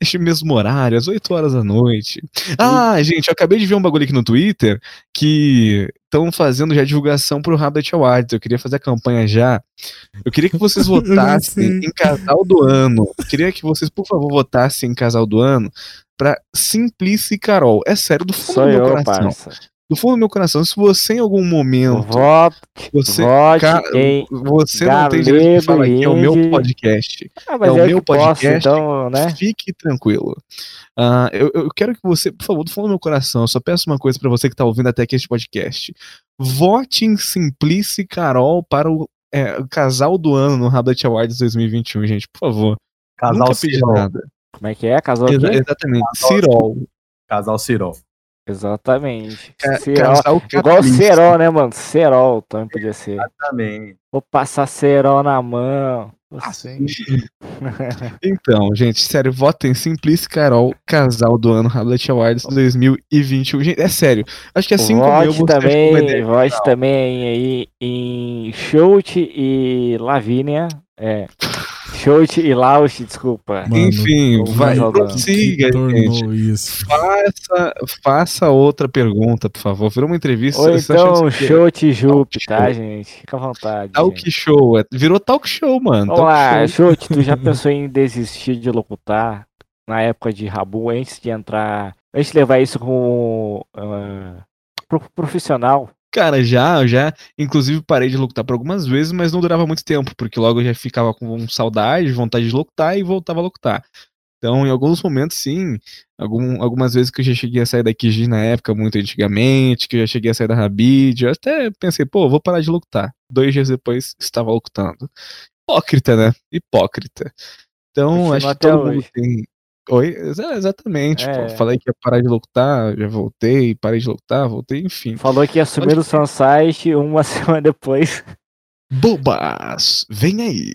neste mesmo horário, às 8 horas da noite. Ah, gente, eu acabei de ver um bagulho aqui no Twitter que estão fazendo já divulgação pro Rabbit Awards. Eu queria fazer a campanha já. Eu queria que vocês [LAUGHS] votassem em casal do ano. Eu queria que vocês, por favor, votassem em casal do ano pra Simplice e Carol. É sério, do fundo Sou do meu eu, coração. Parça do fundo do meu coração, se você em algum momento. Vote, você, vote ca, você não tem direito de falar que é o meu podcast. Ah, é o meu podcast. Posso, então, né? Fique tranquilo. Uh, eu, eu, quero que você, por favor, do fundo do meu coração, eu só peço uma coisa para você que tá ouvindo até aqui este podcast. Vote em Simplice Carol para o, é, o casal do ano no Rabbit Awards 2021, gente, por favor. Casal Cirol. Como é que é? Casal Exa Exatamente, Casal Cirol. Casal Cirol. Exatamente. Ca- Cerol. Igual cerol, né, mano? Cerol também podia ser. Exatamente. Vou passar cerol na mão. Ah, sim. [LAUGHS] Então, gente, sério, votem Simplice Carol, casal do ano Hamlet Awards 2021. Gente, é sério. Acho que assim como eu, vote você que vai também, vote também aí em Schultz e Lavínia. É. [LAUGHS] Schultz e Lausch, desculpa. Mano, Enfim, vai, prossiga, gente. isso? Faça, faça outra pergunta, por favor. Virou uma entrevista. Ou então Schultz e Jupe, tá, gente? Fica à vontade. gente. Talk show. é- Virou talk show, mano. Vamos talk lá, show. Schultz, tu já [LAUGHS] pensou em desistir de locutar na época de Rabu antes de entrar, antes de levar isso como pro- profissional? Cara, já, já. Inclusive parei de locutar por algumas vezes, mas não durava muito tempo, porque logo eu já ficava com saudade, vontade de locutar e voltava a locutar. Então, em alguns momentos, sim. Algum, algumas vezes que eu já cheguei a sair da QG na época, muito antigamente, que eu já cheguei a sair da Rabid, eu até pensei, pô, vou parar de locutar. Dois dias depois, estava locutando. Hipócrita, né? Hipócrita. Então, Continua acho que todo mundo tem. Oi? Exa- Exatamente. pô. É. Falei que ia parar de locutar, já voltei, parei de locutar, voltei, enfim. Falou que ia assumir o fansite uma [LAUGHS] semana depois. Bobas, vem aí.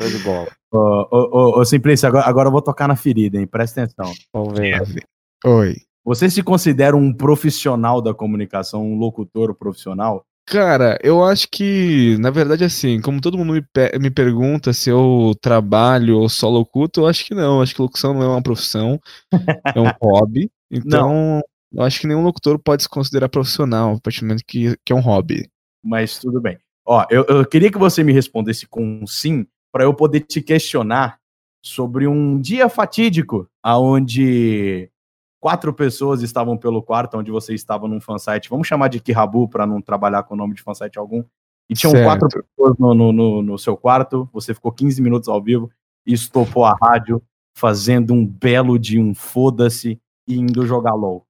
Show de bola. Ô, ô, ô, ô, Simplício, agora, agora eu vou tocar na ferida, hein? Presta atenção. Vamos ver. Oi. Você se considera um profissional da comunicação, um locutor profissional? Cara, eu acho que, na verdade, assim, como todo mundo me, pe- me pergunta se eu trabalho ou só locuto, eu acho que não. Eu acho que locução não é uma profissão, é um [LAUGHS] hobby. Então, eu acho que nenhum locutor pode se considerar profissional, a partir do momento que, que é um hobby. Mas tudo bem. Ó, eu, eu queria que você me respondesse com um sim, para eu poder te questionar sobre um dia fatídico, aonde quatro pessoas estavam pelo quarto, onde você estava num fansite. Vamos chamar de Kirabu para não trabalhar com o nome de fansite algum. E tinham Certo. quatro pessoas no, no, no- no seu quarto, você ficou 15 minutos ao vivo e estopou a rádio, fazendo um belo de um foda-se e indo jogar LOL.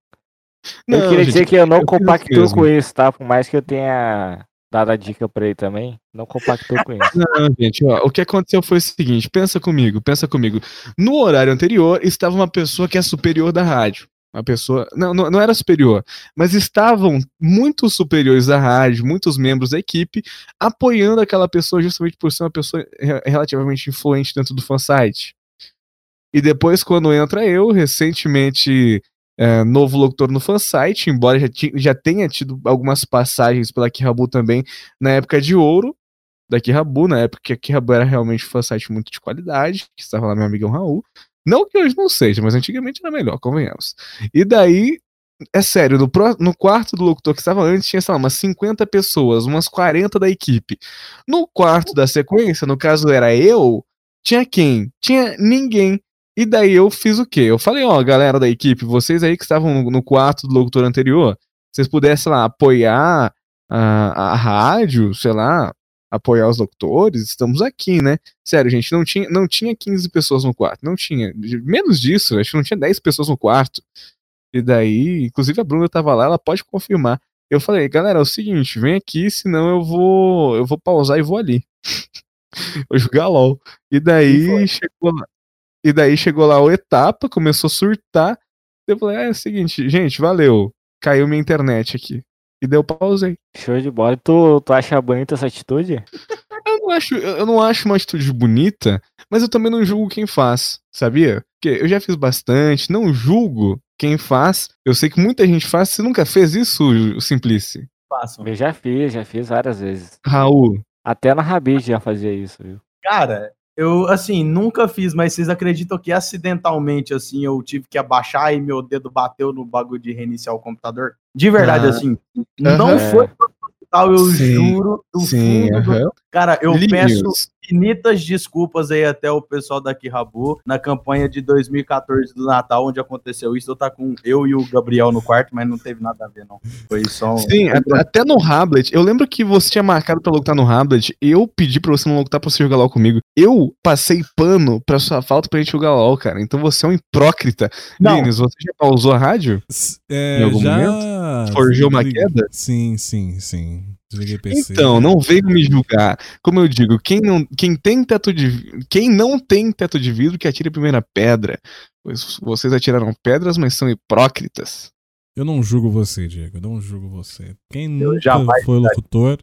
Eu Não, queria gente, dizer que eu não eu compactuo com isso, tá? Por mais que eu tenha dado a dica pra ele também, não compactuo com isso. Não, gente, ó, o que aconteceu foi o seguinte, pensa comigo, pensa comigo. No horário anterior estava uma pessoa que é superior da rádio. Uma pessoa, não, não, não era superior, mas estavam muitos superiores da rádio, muitos membros da equipe, apoiando aquela pessoa justamente por ser uma pessoa re- relativamente influente dentro do fansite. E depois, quando entra eu, recentemente é, novo locutor no fansite, embora já, já tenha tido algumas passagens pela Kirabu também na época de ouro, da Kirabu, na época que a Kirabu era realmente um fansite muito de qualidade, que estava lá meu amigão Raul. Não que hoje não seja, mas antigamente era melhor, convenhamos. E daí, é sério, no, pró- no quarto do locutor que estava antes tinha, sei lá, umas 50 pessoas, umas 40 da equipe. No quarto da sequência, no caso era eu, tinha quem? Tinha ninguém. E daí eu fiz o quê? Eu falei, ó, galera da equipe, vocês aí que estavam no, quarto do locutor anterior, vocês pudessem, lá, apoiar a, a rádio, sei lá, apoiar os locutores, estamos aqui, né? Sério, gente, não tinha, não tinha 15 pessoas no quarto, não tinha. Menos disso, acho que não tinha 10 pessoas no quarto. E daí, inclusive a Bruna tava lá, ela pode confirmar. Eu falei, galera, é o seguinte, vem aqui, senão eu vou, eu vou pausar e vou ali. [LAUGHS] vou jogar LOL. E daí chegou lá, e daí chegou lá o etapa, começou a surtar. Eu falei, ah, é o seguinte, gente, valeu. Caiu minha internet aqui. E daí eu pausei. Show de bola. E Tu, tu acha bonita essa atitude? [LAUGHS] Eu não acho, eu não acho uma atitude bonita, mas eu também não julgo quem faz, sabia? Porque eu já fiz bastante, não julgo quem faz. Eu sei que muita gente faz. Você nunca fez isso, Simplice? Façam. Eu já fiz, já fiz várias vezes. Raul. Até na Rabid já fazia isso, viu? Cara, eu, assim, nunca fiz, mas vocês acreditam que acidentalmente, assim, eu tive que abaixar e meu dedo bateu no bagulho de reiniciar o computador? De verdade, Ah. assim, não Aham. foi proposital, eu Sim, juro, do Sim, fundo do... aham. Cara, eu Linhos. peço infinitas desculpas aí até o pessoal daqui Rabu na campanha de 2014 do Natal, onde aconteceu isso. Eu tá com eu e o Gabriel no quarto, mas não teve nada a ver, não. Foi só um... Sim, a- até no Hablet, eu lembro que você tinha marcado pra locutar no Hablet, eu pedi pra você não locutar pra você jogar LOL comigo. Eu passei pano pra sua falta pra gente jogar LOL, cara. Então você é um hipócrita. Não. Linus, você já pausou a rádio? S- É, Em algum já. Forjou uma queda? Sim, sim, sim. Desliguei PC. Então, não veio me julgar. Como eu digo, quem não, quem tem teto de quem não tem teto de vidro que atire a primeira pedra. Pois vocês atiraram pedras, mas são hipócritas. Eu não julgo você, Diego. Eu não julgo você. Quem Eu nunca jamais foi locutor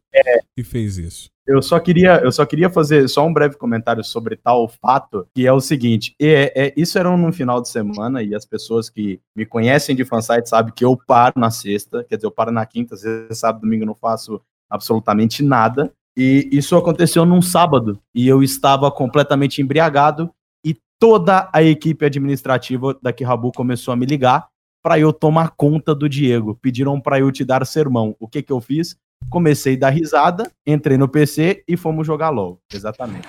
e fez isso? Eu só queria, eu só queria fazer só um breve comentário sobre tal fato, que é o seguinte: é, é- isso era num final de semana e as pessoas que me conhecem de fansite sabem que eu paro na sexta, quer dizer, eu paro na quinta, às vezes sábado, domingo eu não faço absolutamente nada. E isso aconteceu num sábado e eu estava completamente embriagado e toda a equipe administrativa da Rabu começou a me ligar para eu tomar conta do Diego. Pediram para eu te dar sermão. O que que eu fiz? Comecei a dar risada, entrei no PC e fomos jogar LOL. Exatamente.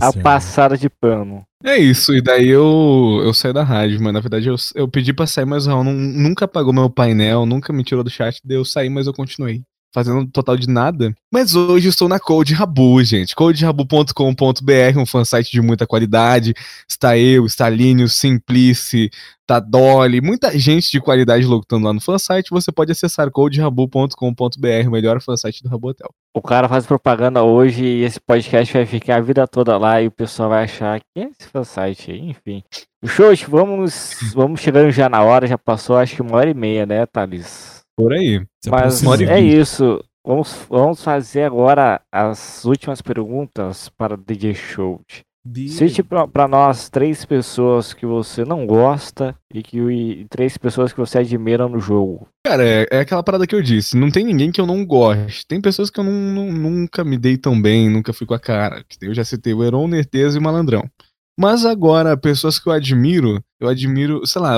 A certo. passada de pano. É isso, e daí eu, eu saí da rádio, mas na verdade eu, eu pedi pra sair, mas o Raul nun- nunca apagou meu painel, nunca me tirou do chat, daí eu saí, mas eu continuei. Fazendo um total de nada. Mas hoje estou na Code Rabu, gente. coderabu.com.br, um fansite de muita qualidade. Está eu, está Linho, Simplice, tá Dolly, muita gente de qualidade locutando lá no fansite. Você pode acessar coderabu.com.br, o melhor fansite do Rabotel. O cara faz propaganda hoje e esse podcast vai ficar a vida toda lá e o pessoal vai achar que é esse fansite aí, enfim. Show, vamos, vamos chegando já na hora, já passou acho que uma hora e meia, né, Thales? Por aí. Se Mas é isso. Vamos, vamos fazer agora as últimas perguntas para o DJ Show. Cite pra, pra nós três pessoas que você não gosta e que e três pessoas que você admira no jogo. Cara, é, é aquela parada que eu disse. Não tem ninguém que eu não goste. Tem pessoas que eu não, não- nunca me dei tão bem, nunca fui com a cara. Eu já citei o Heron, o Nerteza e o Malandrão. Mas agora, pessoas que eu admiro, eu admiro, sei lá,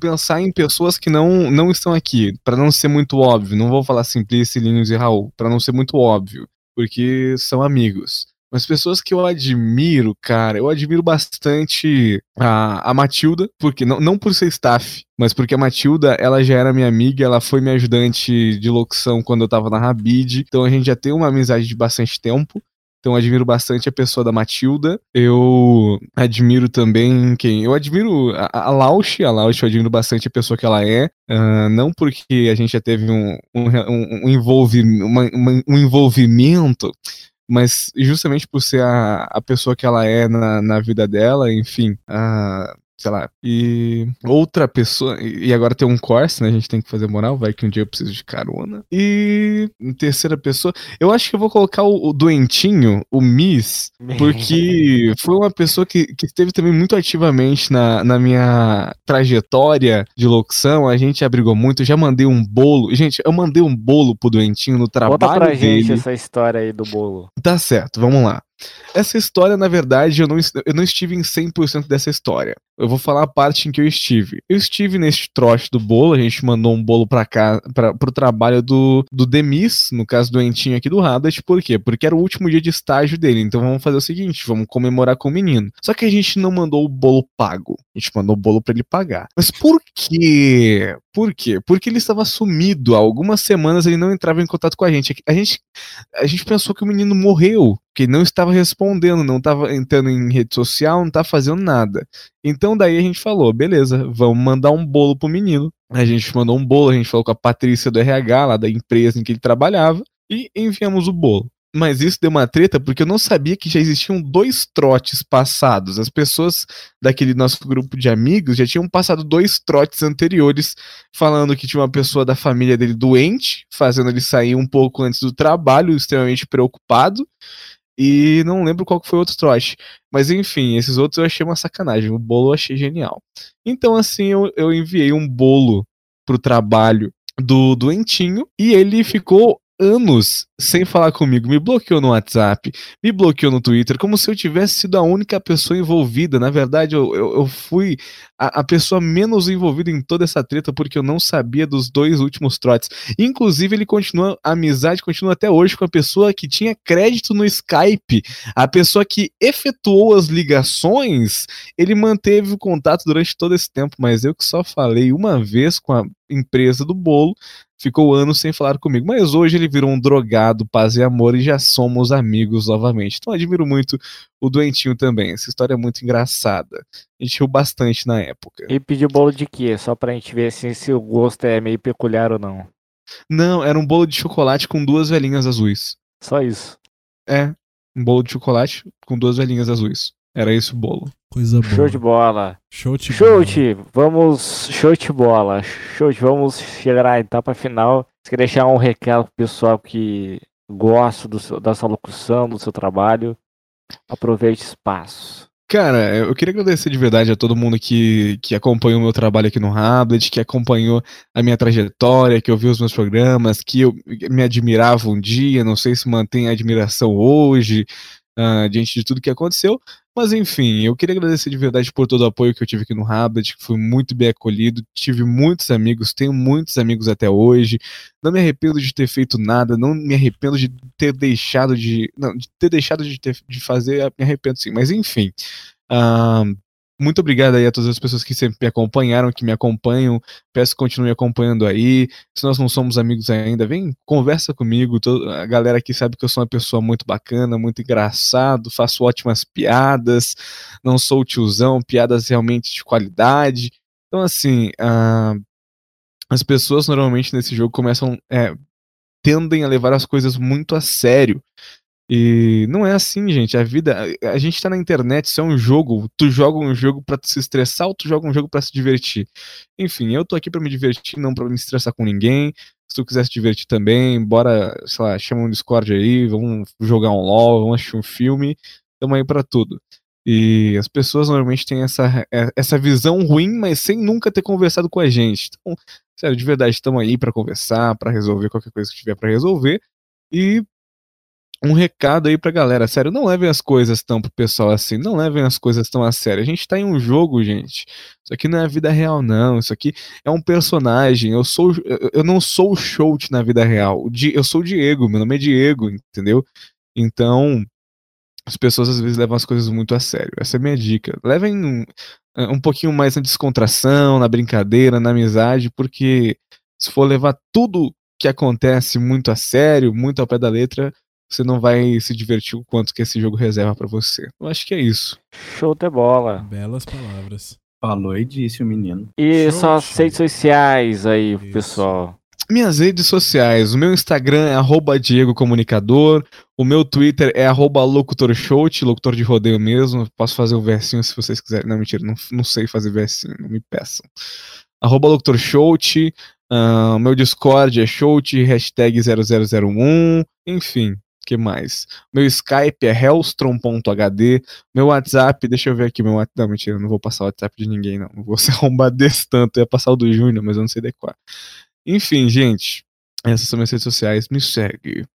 pensar em pessoas que não, não estão aqui, Pra não ser muito óbvio. Não vou falar Simplice, Linhos e Raul, pra não ser muito óbvio, porque são amigos. Mas pessoas que eu admiro, cara, eu admiro bastante a, a Matilda, porque não, não por ser staff, mas porque a Matilda, ela já era minha amiga, ela foi minha ajudante de locução quando eu tava na Rabid, então a gente já tem uma amizade de bastante tempo. Então eu admiro bastante a pessoa da Matilda. Eu admiro também quem? Eu admiro a, a Lausch. A Lausch eu admiro bastante a pessoa que ela é. Ah, não porque a gente já teve um, um, um, um uma- uma- um envolvimento, mas justamente por ser a, a pessoa que ela é na, na vida dela, enfim. ah, sei lá. E outra pessoa. E agora tem um Corse, né? A gente tem que fazer moral, vai que um dia eu preciso de carona. E em terceira pessoa, eu acho que eu vou colocar o, o doentinho, o Miss, porque foi uma pessoa que, que esteve também muito ativamente na, na minha trajetória de locução. A gente abrigou muito. Já mandei um bolo. Gente, eu mandei um bolo pro doentinho no trabalho Conta pra dele. gente essa história aí do bolo. Tá certo, vamos lá. Essa história, na verdade, eu não, eu não estive em 100% dessa história. Eu vou falar a parte em que eu estive. Eu estive neste trote do bolo, a gente mandou um bolo pra cá, pra, pro trabalho do, do Demis, no caso doentinho aqui do Haddad, por quê? Porque era o último dia de estágio dele, então vamos fazer o seguinte, vamos comemorar com o menino. Só que a gente não mandou o bolo pago, a gente mandou o bolo pra ele pagar. Mas por quê? Por quê? Porque ele estava sumido, há algumas semanas ele não entrava em contato com a gente. A gente a gente pensou que o menino morreu, que ele não estava respondendo, não estava entrando em rede social, não estava fazendo nada. Então daí a gente falou, beleza, vamos mandar um bolo pro menino. A gente mandou um bolo, a gente falou com a Patrícia do RH, lá da empresa em que ele trabalhava, e enviamos o bolo. Mas isso deu uma treta porque eu não sabia que já existiam dois trotes passados. As pessoas daquele nosso grupo de amigos já tinham passado dois trotes anteriores falando que tinha uma pessoa da família dele doente, fazendo ele sair um pouco antes do trabalho, extremamente preocupado. E não lembro qual que foi o outro trote. Mas enfim, esses outros eu achei uma sacanagem. O bolo eu achei genial. Então, assim, eu, eu enviei um bolo pro trabalho do doentinho e ele ficou anos sem falar comigo. Me bloqueou no WhatsApp, me bloqueou no Twitter, como se eu tivesse sido a única pessoa envolvida. Na verdade, eu, eu, eu fui a, a pessoa menos envolvida em toda essa treta porque eu não sabia dos dois últimos trotes. Inclusive, ele continua, a amizade continua até hoje com a pessoa que tinha crédito no Skype, a pessoa que efetuou as ligações. Ele manteve o contato durante todo esse tempo, mas eu que só falei uma vez com a empresa do bolo, ficou anos sem falar comigo. Mas hoje ele virou um drogado, paz e amor, e já somos amigos novamente. Então admiro muito o doentinho também. Essa história é muito engraçada. A gente riu bastante na época. E pediu bolo de quê? Só pra gente ver assim, se o gosto é meio peculiar ou não. Não, era um bolo de chocolate com duas velhinhas azuis. Só isso. É, um bolo de chocolate com duas velhinhas azuis. Era isso o bolo. Coisa boa. Show de bola. Show de bola. Chute, vamos. Chute bola. Chute, vamos chegar à etapa final. Você quer deixar um recado pro pessoal que gosta do seu- da sua locução, do seu trabalho? Aproveite o espaço. Cara, eu queria agradecer de verdade a todo mundo que, que acompanhou o meu trabalho aqui no Rablet, que acompanhou a minha trajetória, que ouviu os meus programas, que eu me admirava um dia, não sei se mantém a admiração hoje, ah, diante de tudo que aconteceu. Mas enfim, eu queria agradecer de verdade por todo o apoio que eu tive aqui no Rablet, que fui muito bem acolhido, tive muitos amigos, tenho muitos amigos até hoje. Não me arrependo de ter feito nada, não me arrependo de ter deixado de. Não, de ter deixado de, ter, de fazer, me arrependo sim. Mas enfim. ah, muito obrigado aí a todas as pessoas que sempre me acompanharam, que me acompanham. Peço que continue acompanhando aí. Se nós não somos amigos ainda, vem, conversa comigo. A galera aqui sabe que eu sou uma pessoa muito bacana, muito engraçado, faço ótimas piadas, não sou tiozão, piadas realmente de qualidade. Então, assim, ah, as pessoas normalmente nesse jogo começam. é, tendem a levar as coisas muito a sério. E não é assim, gente. A vida. A gente tá na internet, isso é um jogo. Tu joga um jogo pra se estressar ou tu joga um jogo pra se divertir. Enfim, eu tô aqui pra me divertir, não pra me estressar com ninguém. Se tu quiser se divertir também, bora, sei lá, chama um Discord aí, vamos jogar um LOL, vamos assistir um filme. Tamo aí pra tudo. E as pessoas normalmente têm essa, é, essa visão ruim, mas sem nunca ter conversado com a gente. Então, sério, de verdade, estamos aí pra conversar, pra resolver qualquer coisa que tiver pra resolver. E um recado aí pra galera, sério, não levem as coisas tão pro pessoal assim, não levem as coisas tão a sério. A gente tá em um jogo, gente. Isso aqui não é a vida real, não. Isso aqui é um personagem. Eu sou, eu- não sou o Shout na vida real. Eu sou o Diego, meu nome é Diego, entendeu? Então, as pessoas às vezes levam as coisas muito a sério. Essa é a minha dica. Levem um, um pouquinho mais na descontração, na brincadeira, na amizade, porque se for levar tudo que acontece muito a sério, muito ao pé da letra, você não vai se divertir o quanto que esse jogo reserva pra você. Eu acho que é isso. Show de bola. Belas palavras. Falou e disse o menino. E Show, suas show. redes sociais aí, Isso. pessoal. Minhas redes sociais, o meu Instagram é arroba Diego Comunicador, o meu Twitter é arroba locutorshout, locutor de rodeio mesmo, posso fazer o versinho se vocês quiserem, não, mentira, não, não sei fazer versinho, não me peçam. Arroba locutorshout, ah, o meu Discord é shout, hashtag 0001, enfim, que mais? Meu Skype é hellstrom.hd, meu WhatsApp, deixa eu ver aqui, meu WhatsApp, não, mentira, não vou passar o WhatsApp de ninguém não, não vou ser [LAUGHS] arrombado desse tanto, eu ia passar o do Júnior, mas eu não sei decorar. Enfim, gente, essas são minhas redes sociais. Me segue.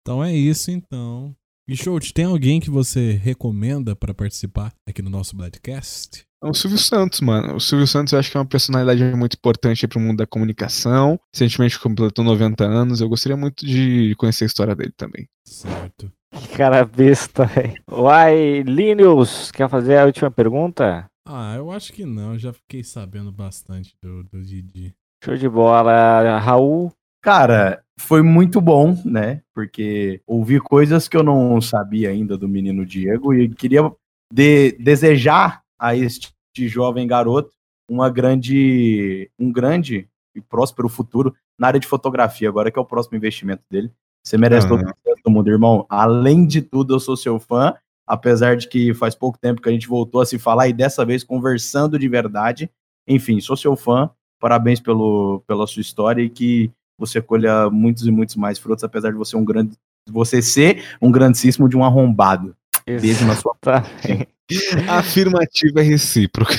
Então é isso, então. E Shout, tem alguém que você recomenda pra participar aqui no nosso Bloodcast? É o Silvio Santos, mano. O Silvio Santos eu acho que é uma personalidade muito importante pro mundo da comunicação. Recentemente completou 90 anos. Eu gostaria muito de conhecer a história dele também. Certo. Que cara besta, velho. Uai, Linus, quer fazer a última pergunta? Ah, eu acho que não. Eu já fiquei sabendo bastante do, do Didi. Show de bola. Raul, Cara, foi muito bom, né? Porque ouvi coisas que eu não sabia ainda do menino Diego e queria de- desejar a este jovem garoto uma grande, um grande e próspero futuro na área de fotografia, agora que é o próximo investimento dele. Você merece Ah. todo o mundo, irmão. Além de tudo, eu sou seu fã, apesar de que faz pouco tempo que a gente voltou a se falar e dessa vez conversando de verdade. Enfim, sou seu fã. Parabéns pelo, pela sua história e que você colha muitos e muitos mais frutos, apesar de você um grande, você ser um grandíssimo de um arrombado. Beijo na sua Tá. [LAUGHS] Afirmativa é recíproca.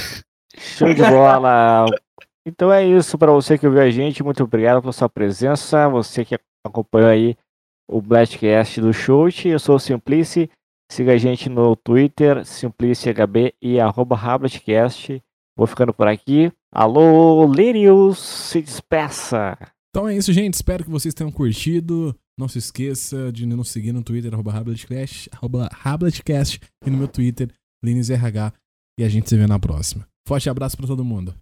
Show de bola. Então é isso para você que ouviu a gente. Muito obrigado pela sua presença. Você que acompanhou aí o Blastcast do Shoot. Eu sou o Simplice. Siga a gente no Twitter, SimpliceHB e arroba Rablatcast. Vou ficando por aqui. Alô, Lirius, se despeça. Então é isso, gente. Espero que vocês tenham curtido. Não se esqueça de nos seguir no Twitter, arroba arroba e no meu Twitter, LinesRH. E a gente se vê na próxima. Forte abraço pra todo mundo.